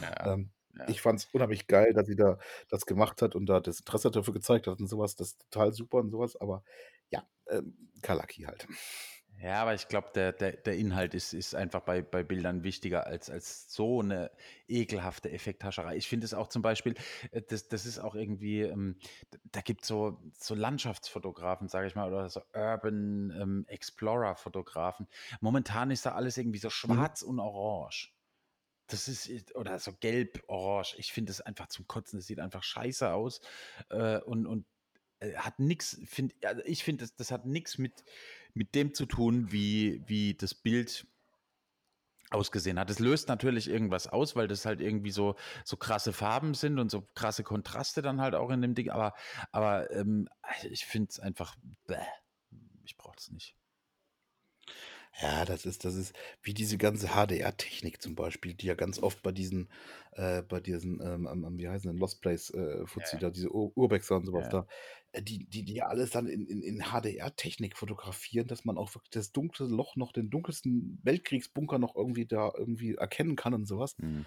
ja. Ähm, ja. ich fand's unheimlich geil, dass sie da das gemacht hat und da das Interesse dafür gezeigt hat und so was. Das ist total super und so was, aber ja, ähm, Key halt. Ja, aber ich glaube, der der der Inhalt ist ist einfach bei bei Bildern wichtiger als als so 'ne ekelhafte Effekthascherei. Ich finde es auch zum Beispiel äh, das das ist auch irgendwie, ähm da gibt's so so Landschaftsfotografen, sage ich mal, oder so Urban, ähm, Explorer-Fotografen. Momentan ist da alles irgendwie so Mhm. schwarz und orange. Das ist oder so gelb, orange. Ich finde das einfach zum Kotzen. Das sieht einfach scheiße aus, äh, und und, äh, hat nix finde also, ich finde, das das hat nix mit mit dem zu tun, wie wie das Bild ausgesehen hat. Es löst natürlich irgendwas aus, weil das halt irgendwie so so krasse Farben sind und so krasse Kontraste dann halt auch in dem Ding, aber aber, ähm, ich finde es einfach bäh. Ich brauche das nicht. Ja, das ist das ist wie diese ganze HDR-Technik zum Beispiel, die ja ganz oft bei diesen äh, bei diesen, ähm, wie heißen denn, Lost Place, äh, Fuzzi ja. da, diese Ur Urbexer und so was Ja. da, äh, die die die ja alles dann in in in HDR-Technik fotografieren, dass man auch wirklich das dunkle Loch noch den dunkelsten Weltkriegsbunker noch irgendwie da irgendwie erkennen kann und so was. Mhm.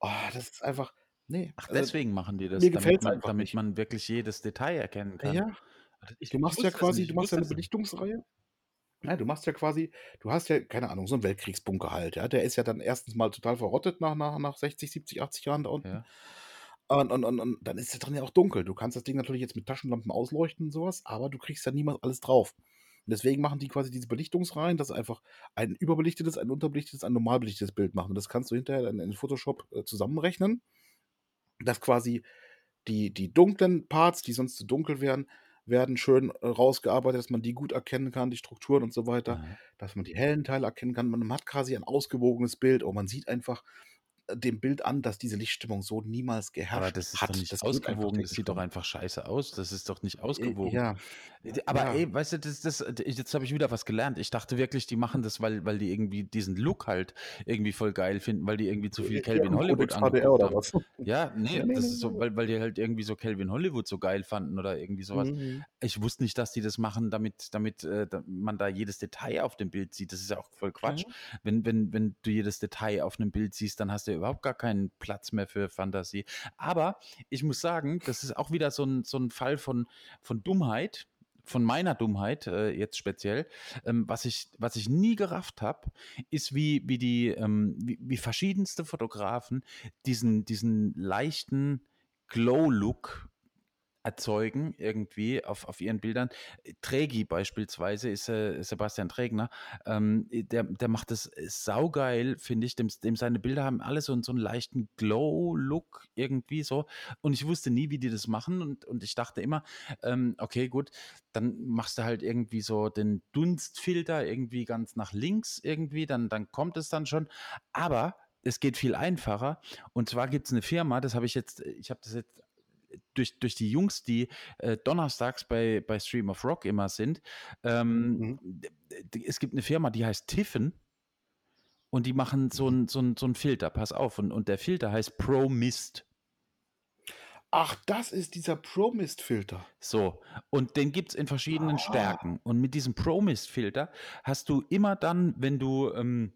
Oh, das ist einfach ne, Ach, also, deswegen machen die das, mir damit gefällt's man einfach damit nicht. man wirklich jedes Detail erkennen kann. Ja. Ich Du ich machst ja wusste das quasi nicht. du Ich machst ja wusste 'ne das nicht. Belichtungsreihe ja, du machst ja quasi du hast ja, keine Ahnung, so 'n Weltkriegsbunker halt, ja? Der ist ja dann 1. mal total verrottet nach nach nach 60, 70, 80 Jahren da unten. Ja. Und und und und dann ist da drin ja auch dunkel. Du kannst das Ding natürlich jetzt mit Taschenlampen ausleuchten und so was, aber du kriegst da niemals alles drauf. Und deswegen machen die quasi diese Belichtungsreihen, dass einfach ein überbelichtetes, ein unterbelichtetes, ein normal belichtetes Bild machen. Und das kannst du hinterher dann in Photoshop, äh, zusammenrechnen dass quasi die die dunklen Parts, die sonst zu dunkel wären, werden schön, äh, rausgearbeitet, dass man die gut erkennen kann, die Strukturen und so weiter, Aha. dass man die hellen Teile erkennen kann. Man hat quasi ein ausgewogenes Bild und man sieht einfach, dem Bild an, dass diese Lichtstimmung so niemals Aber geherrscht das ist doch hat. nicht Das ausgewogen. Das sieht doch einfach scheiße aus. Das ist doch nicht Äh, ausgewogen. ja. D aber Ja. ey, weißt du, das das jetzt habe ich wieder was gelernt. Ich dachte wirklich, die machen das, weil weil die irgendwie diesen Look halt irgendwie voll geil finden, weil die irgendwie zu viel Äh, ja, Calvin Hollywood Codex HDR oder haben. was? Ja, Ne, ne, ne, das ist so, weil weil die halt irgendwie so Calvin Hollywood so geil fanden oder irgendwie so was. Mhm, mhm. Ich wusste nicht, dass die das machen, damit damit, äh, man da jedes Detail auf dem Bild sieht. Das ist ja auch voll Quatsch. Ja. Wenn wenn wenn du jedes Detail auf 'nem Bild siehst, dann hast du ja überhaupt gar keinen Platz mehr für Fantasie. Aber ich muss sagen, das ist auch wieder so 'n so 'n Fall von von Dummheit von meiner Dummheit äh, jetzt speziell, ähm, was, ich, was ich nie gerafft habe, ist, wie, wie die, ähm, wie, wie verschiedenste Fotografen diesen, diesen leichten Glow-Look erzeugen irgendwie auf, auf ihren Bildern. Trägi beispielsweise ist äh, Sebastian Trägner, ähm, der, der macht das saugeil, finde ich. Dem, dem seine Bilder haben alle so, so einen leichten Glow-Look irgendwie so. Und ich wusste nie, wie die das machen. Und, und ich dachte immer, ähm, okay, gut, dann machst du halt irgendwie so den Dunstfilter irgendwie ganz nach links irgendwie, dann, dann kommt es dann schon. Aber es geht viel einfacher. Und zwar gibt es eine Firma, das habe ich jetzt, ich habe das jetzt durch, durch die Jungs, die äh, donnerstags bei, bei Stream of Rock immer sind. Ähm, mhm. Es gibt eine Firma, die heißt Tiffen. Und die machen so ein, so ein, so ein Filter, pass auf. Und, und der Filter heißt Pro Mist. Ach, das ist dieser Pro Mist Filter. So, und den gibt es in verschiedenen ah. Stärken. Und mit diesem Pro Mist Filter hast du immer dann, wenn du, ähm,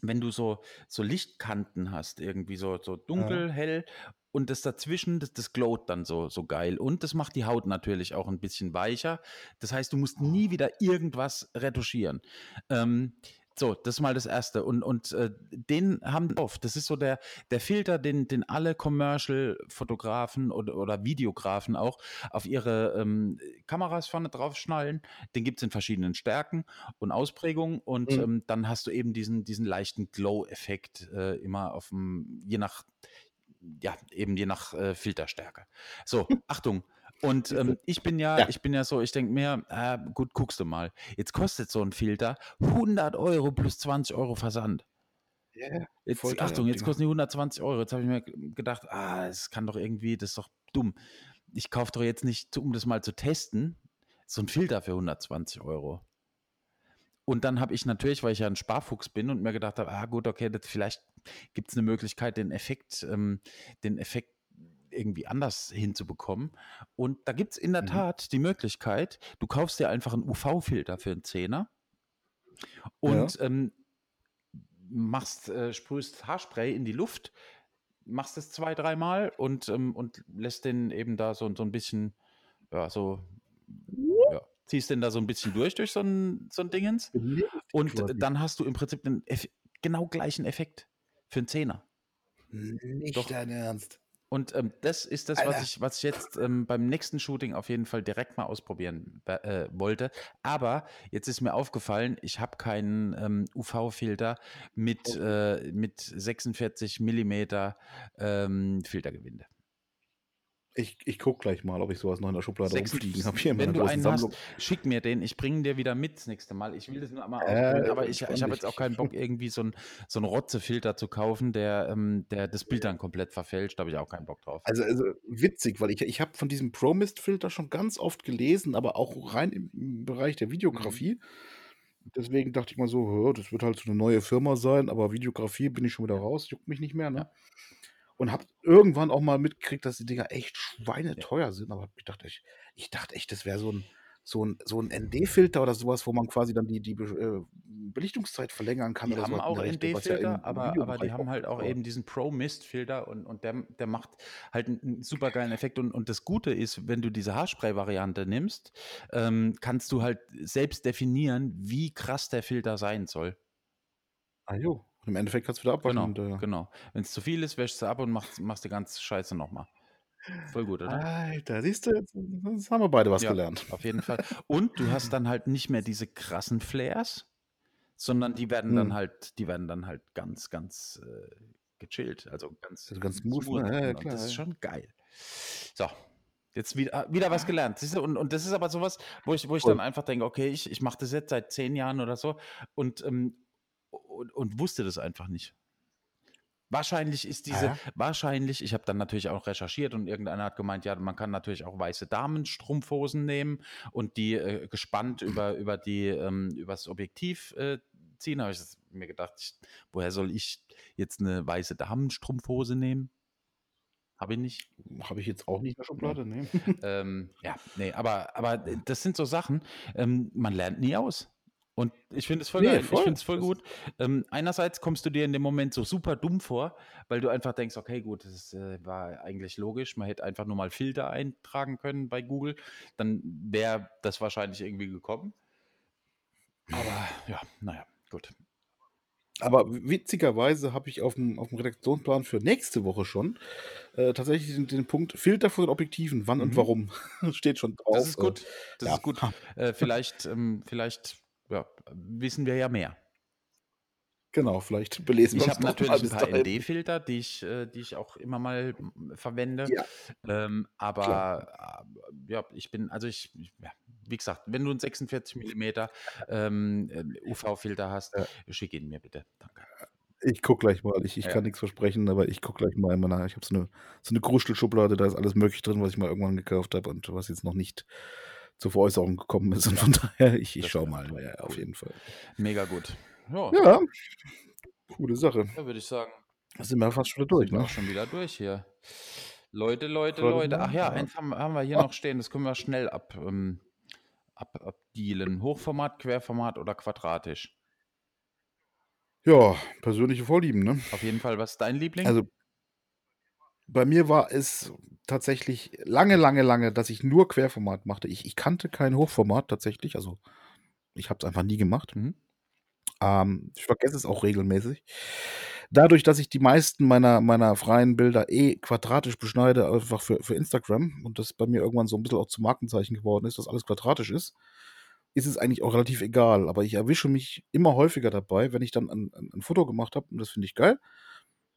wenn du so, so Lichtkanten hast, irgendwie so, so dunkel, ja. hell und das dazwischen, das, das glowt dann so, so geil. Und das macht die Haut natürlich auch ein bisschen weicher. Das heißt, du musst nie wieder irgendwas retuschieren. Ähm, so, das ist mal das Erste. Und, und äh, den haben auf. Das ist so der, der Filter, den, den alle Commercial-Fotografen oder, oder Videografen auch auf ihre ähm, Kameras vorne drauf schnallen. Den gibt es in verschiedenen Stärken und Ausprägungen. Und mhm. ähm, dann hast du eben diesen, diesen leichten Glow-Effekt äh, immer auf dem, je nach, ja, eben je nach äh, Filterstärke. So, Achtung. Und ähm, ich bin ja, ja, ich bin ja so, ich denke mir, äh, gut, guckst du mal. Jetzt kostet so ein Filter 100 Euro plus 20 Euro Versand. Yeah, jetzt, Achtung, jetzt kosten die 120 Euro. Jetzt habe ich mir gedacht, ah, es kann doch irgendwie, das ist doch dumm. Ich kaufe doch jetzt nicht, um das mal zu testen, so ein Filter für 120 Euro. Und dann habe ich natürlich, weil ich ja ein Sparfuchs bin und mir gedacht habe, ah gut, okay, das, vielleicht gibt es eine Möglichkeit, den Effekt, ähm, den Effekt irgendwie anders hinzubekommen. Und da gibt es in der mhm. Tat die Möglichkeit, du kaufst dir einfach einen UV-Filter für einen Zehner und ja. ähm, machst, äh, sprühst Haarspray in die Luft, machst es zwei, dreimal und, ähm, und lässt den eben da so, so ein bisschen, ja, so, ja, ziehst den da so ein bisschen durch, durch so ein, so ein Dingens. Und dann hast du im Prinzip den Eff genau gleichen Effekt für einen Zehner. Nicht Doch. dein Ernst. Und ähm, das ist das, was ich, was ich jetzt ähm, beim nächsten Shooting auf jeden Fall direkt mal ausprobieren äh, wollte. Aber jetzt ist mir aufgefallen, ich habe keinen ähm, UV-Filter mit, oh. äh, mit 46 Millimeter ähm, Filtergewinde. Ich, ich gucke gleich mal, ob ich sowas noch in der Schublade rumfliegen habe. Wenn du einen Sammlung. hast, schick mir den. Ich bringe dir wieder mit das nächste Mal. Ich will das nur einmal äh, aber ich, ich habe jetzt auch keinen Bock, irgendwie so einen so Rotzefilter zu kaufen, der, ähm, der das Bild dann komplett verfälscht. Da habe ich auch keinen Bock drauf. Also, also witzig, weil ich, ich habe von diesem Pro-Mist-Filter schon ganz oft gelesen, aber auch rein im, im Bereich der Videografie. Mhm. Deswegen dachte ich mal so, das wird halt so eine neue Firma sein, aber Videografie bin ich schon wieder raus, juckt mich nicht mehr. Ne? Ja und habe irgendwann auch mal mitgekriegt, dass die Dinger echt schweineteuer sind. Aber ich dachte, ich, ich dachte echt, das wäre so ein, so ein, so ein ND-Filter oder sowas, wo man quasi dann die, die äh, Belichtungszeit verlängern kann. Die haben so auch ND-Filter, ja aber, aber die haben halt auch eben diesen Pro-Mist-Filter und, und der, der macht halt einen super geilen Effekt. Und, und das Gute ist, wenn du diese Haarspray-Variante nimmst, ähm, kannst du halt selbst definieren, wie krass der Filter sein soll. Ah jo, im Endeffekt kannst du wieder abwaschen. Genau, und, äh, genau. Wenn es zu viel ist, wäschst du ab und machst, machst die ganze Scheiße nochmal. Voll gut, oder? Alter, siehst du, jetzt, jetzt haben wir beide was ja, gelernt. Auf jeden Fall. Und du hast dann halt nicht mehr diese krassen Flares, sondern die werden hm. dann halt, die werden dann halt ganz, ganz äh, gechillt. Also ganz, also ganz smooth. smooth ne? ja, klar, das ist schon geil. So, Jetzt wieder, wieder was gelernt. Siehst du? Und, und das ist aber sowas, wo ich, wo ich dann einfach denke, okay, ich, ich mache das jetzt seit zehn Jahren oder so und ähm, und, und wusste das einfach nicht. Wahrscheinlich ist diese, ja. wahrscheinlich, ich habe dann natürlich auch recherchiert und irgendeiner hat gemeint, ja, man kann natürlich auch weiße Damenstrumpfhosen nehmen und die äh, gespannt über, über die, ähm, übers Objektiv äh, ziehen. Habe ich mir gedacht, ich, woher soll ich jetzt eine weiße Damenstrumpfhose nehmen? Habe ich nicht. Habe ich jetzt auch nicht in der Schublade, ne? ähm, ja, nee, aber, aber das sind so Sachen, ähm, man lernt nie aus. Und ich finde es voll Ne, geil. Ich voll. finde es voll gut. Ähm, einerseits kommst du dir in dem Moment so super dumm vor, weil du einfach denkst: „Okay, gut, das ist, äh, war eigentlich logisch. Man hätte einfach nur mal Filter eintragen können bei Google, dann wäre das wahrscheinlich irgendwie gekommen.“ Aber ja, na ja, gut. Aber witzigerweise habe ich auf'm auf'm Redaktionsplan für nächste Woche schon, äh, tatsächlich den den Punkt Filter von Objektiven, wann und Mhm. warum steht schon drauf. Das ist Äh, gut. Das ja. ist gut. Äh, vielleicht ähm, vielleicht, ja, wissen wir ja mehr. Genau, vielleicht belesen wir Ich habe natürlich 'n bis paar. ND-Filter, die ich äh, die ich auch immer mal, hm, verwende. Ja. Ähm, Klar. aber, äh, ja, ich bin also ich ja, wie gesagt, wenn du 'n 46 Millimeter, ähm, ähm, UV-Filter hast, Ja. schick ihn mir bitte. Danke. Ich gucke gleich mal. Ich ich Ja. kann nix versprechen, aber ich gucke gleich mal in meiner ich habe so 'ne so 'ne Kruschelschublade, da ist alles möglich drin, was ich mal irgendwann gekauft habe und was jetzt noch nicht zur Veräußerung gekommen ist. Und von daher, ich ich schaue mal, ja, auf jeden Fall. Mega gut. Ja. Ja, coole Sache. Da würde ich sagen Da sind wir fast schon wieder durch, sind wir ne? auch schon wieder durch hier. Leute, Leute, Leute. Ach ja, ja. eins haben haben wir hier Ah. noch stehen, das können wir schnell ab ähm, ab abdealen. Hochformat, Querformat oder quadratisch? Ja, persönliche Vorlieben, ne? Auf jeden Fall. Was ist dein Liebling? Also bei mir war es tatsächlich lange, lange, lange, dass ich nur Querformat machte. Ich ich kannte kein Hochformat tatsächlich, also ich habe es einfach nie gemacht. Mhm. Ähm, ich vergesse es auch regelmäßig. Dadurch, dass ich die meisten meiner meiner freien Bilder eh quadratisch beschneide, einfach für für Instagram und das bei mir irgendwann so 'n bisschen auch zum Markenzeichen geworden ist, dass alles quadratisch ist, ist es eigentlich auch relativ egal. Aber ich erwische mich immer häufiger dabei, wenn ich dann ein 'n 'n Foto gemacht habe und das finde ich geil,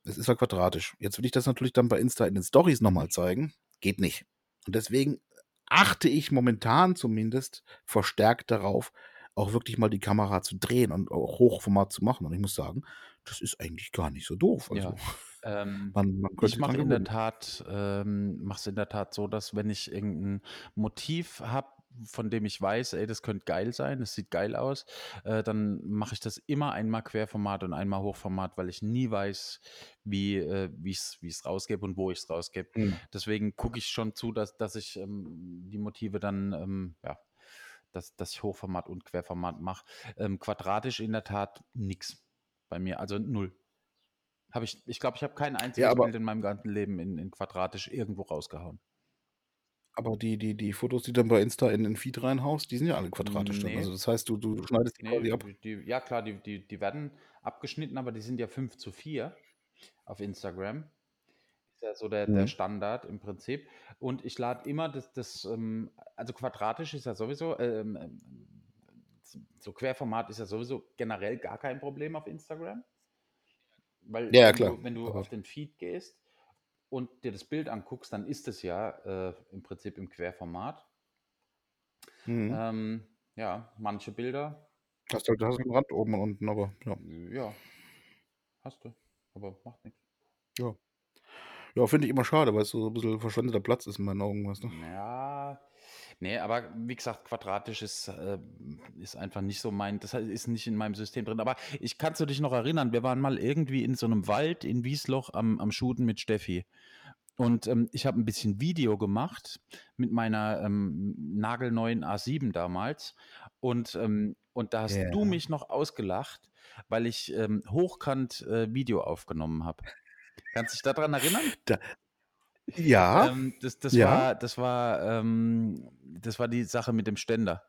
es ist halt quadratisch. Jetzt will ich das natürlich dann bei Insta in den Stories noch mal zeigen, geht nicht. Und deswegen achte ich momentan zumindest verstärkt darauf, auch wirklich mal die Kamera zu drehen und auch Hochformat zu machen. Und ich muss sagen, das ist eigentlich gar nicht so doof. Also, Ja, ähm, man man ich mache dran in der gewöhnen. Tat ähm, mache es in der Tat so, dass wenn ich irgend 'n Motiv habe, von dem ich weiß: „Ey, das könnte geil sein, das sieht geil aus“, äh, dann mache ich das immer einmal Querformat und einmal Hochformat, weil ich nie weiß, wie äh, wie ich's wie ich's rausgebe und wo ich's rausgebe. Mhm. Deswegen gucke ich schon zu, dass dass ich, ähm, die Motive dann, ähm, ja dass dass ich Hochformat und Querformat mache. Ähm, quadratisch in der Tat nix bei mir, also 0. Habe ich ich glaube, ich habe kein Ja, einziges aber Bild in meinem ganzen Leben in in quadratisch irgendwo rausgehauen. Aber die die die Fotos, die dann bei Insta in den Feed reinhaust, die sind ja alle quadratisch dann. Ne. Also, das heißt, du du schneidest die quasi Ne, ab? die ja klar, die die die werden abgeschnitten, aber die sind ja 5:4 auf Instagram. Ist ja so der der Mhm. Standard im Prinzip. Und ich lade immer das das, ähm also quadratisch ist ja sowieso, ähm, ähm, so Querformat ist ja sowieso generell gar kein Problem auf Instagram. Weil Ja, wenn du wenn du auf den Feed gehst und dir das Bild anguckst, dann ist es ja, äh, im Prinzip im Querformat. Mhm. Ähm, ja, manche Bilder Hast halt hast 'n Rand oben und unten, aber ja. Ja, hast du, aber macht nix. Ja. Ja, finde ich immer schade, weil's so 'n bisschen verschwendeter Platz ist in meinen Augen, weißt du? Ja, ne, aber wie gesagt, quadratisch ist, ähm ist einfach nicht so mein das ist nicht in meinem System drin. Aber ich kannst du dich noch erinnern, wir waren mal irgendwie in so 'nem Wald in Wiesloch am am Shooten mit Steffi. Und, ähm, ich habe 'n bisschen Video gemacht mit meiner, ähm, nagelneuen A7 damals. Und, ähm und da hast du Ja. mich noch ausgelacht, weil ich, ähm, hochkant, äh, Video aufgenommen habe. Kannst dich da dran erinnern? Da ja, Ähm, das das ja. war das war, ähm das war die Sache mit dem Ständer.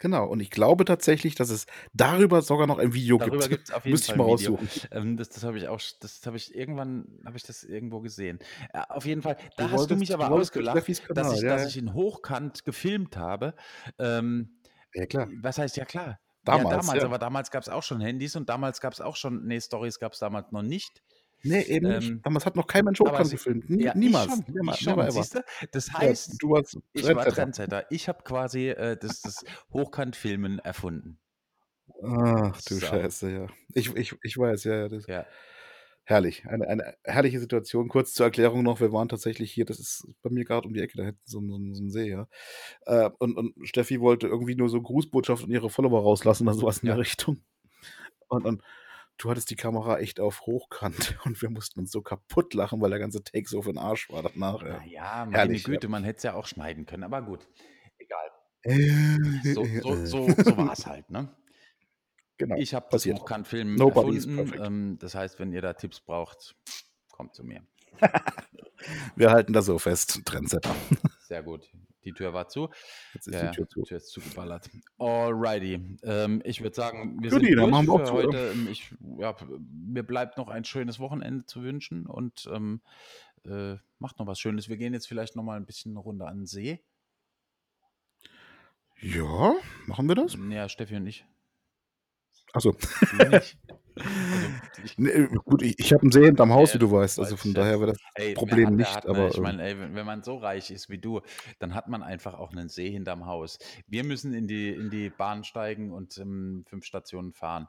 Genau. Und ich glaube tatsächlich, dass es darüber sogar noch ein Video Darüber gibt. jeden Müsste ich Fall mal 'n Video. raussuchen. Ähm, das das habe ich auch das habe ich irgendwann habe ich das irgendwo gesehen. Äh, auf jeden Fall, da Du hast du mich du aber ausgelacht, dass ich ja, dass ja. ich ihn hochkant gefilmt habe. Ähm, Ja, klar. was heißt ja klar? Damals, ja, damals, ja. aber damals gab's auch schon Handys und damals gab's auch schon ne, Stories gab's damals noch nicht. Ne, eben nicht. Ähm, Damals hat noch kein Mensch hochkant gefilmt. Nie ja, ich niemals. schon, Never ich schon, never ever. siehst du? Das Ja, heißt, du warst ich war Trendsetter. Ich habe quasi, äh, das das Hochkantfilmen erfunden. Ach du So. Scheiße, ja. Ich ich ich weiß, ja, ja, das Ja. herrlich. Eine eine herrliche Situation. Kurz zur Erklärung noch, wir waren tatsächlich hier das ist bei mir grad um die Ecke, da hinten so 'n so 'n so 'n See, ja. Äh, und und Steffi wollte irgendwie nur so Grußbotschaft an ihre Follower rauslassen oder so was in der Ja. Richtung. Und und du hattest die Kamera echt auf hochkant und wir mussten uns so kaputt lachen, weil der ganze Take so für 'n Arsch war danach, ja. Na ja, meine Herrlich, ja. Güte, man hätte es ja auch schneiden können, aber gut, egal. So so so so war's halt, ne? Genau, Ich habe das. Hochkant-Film erfunden. perfect. Ähm, das heißt, wenn ihr da Tipps braucht, kommt zu mir. Wir halten das so fest, Trendsetter. Sehr gut. Die Tür war zu. Jetzt ist Ja, die Tür zu. Tür ist zugeballert. Alrighty. Ähm, ich würde sagen, wir Guti, sind durch machen wir auch für heute. Ähm, ich ja, mir bleibt noch ein schönes Wochenende zu wünschen und, ähm, äh, macht noch was Schönes. Wir gehen jetzt vielleicht noch mal 'n bisschen 'ne Runde an 'n See. Ja, machen wir das? Ja, Steffi und ich. Ach so. Du nicht. Also, ich Ne, gut, ich ich habe 'n See hinterm Haus, wie du weißt. Also, von ich daher wäre das Ey, Problem hat, nicht, hat, ne? aber, Ich ähm meine, ey, wenn wenn man so reich ist wie du, dann hat man einfach auch 'nen See hinterm Haus. Wir müssen in die in die Bahn steigen und, ähm, 5 Stationen fahren.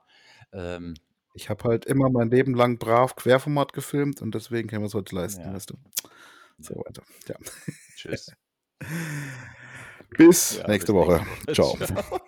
Ähm Ich habe halt immer mein Leben lang brav Querformat gefilmt und deswegen können wir's heute leisten, Ja. weißt du? So weiter, ja. Tschüss. Bis Ja, nächste bis Woche. nächste Woche. Tschau. Tschau.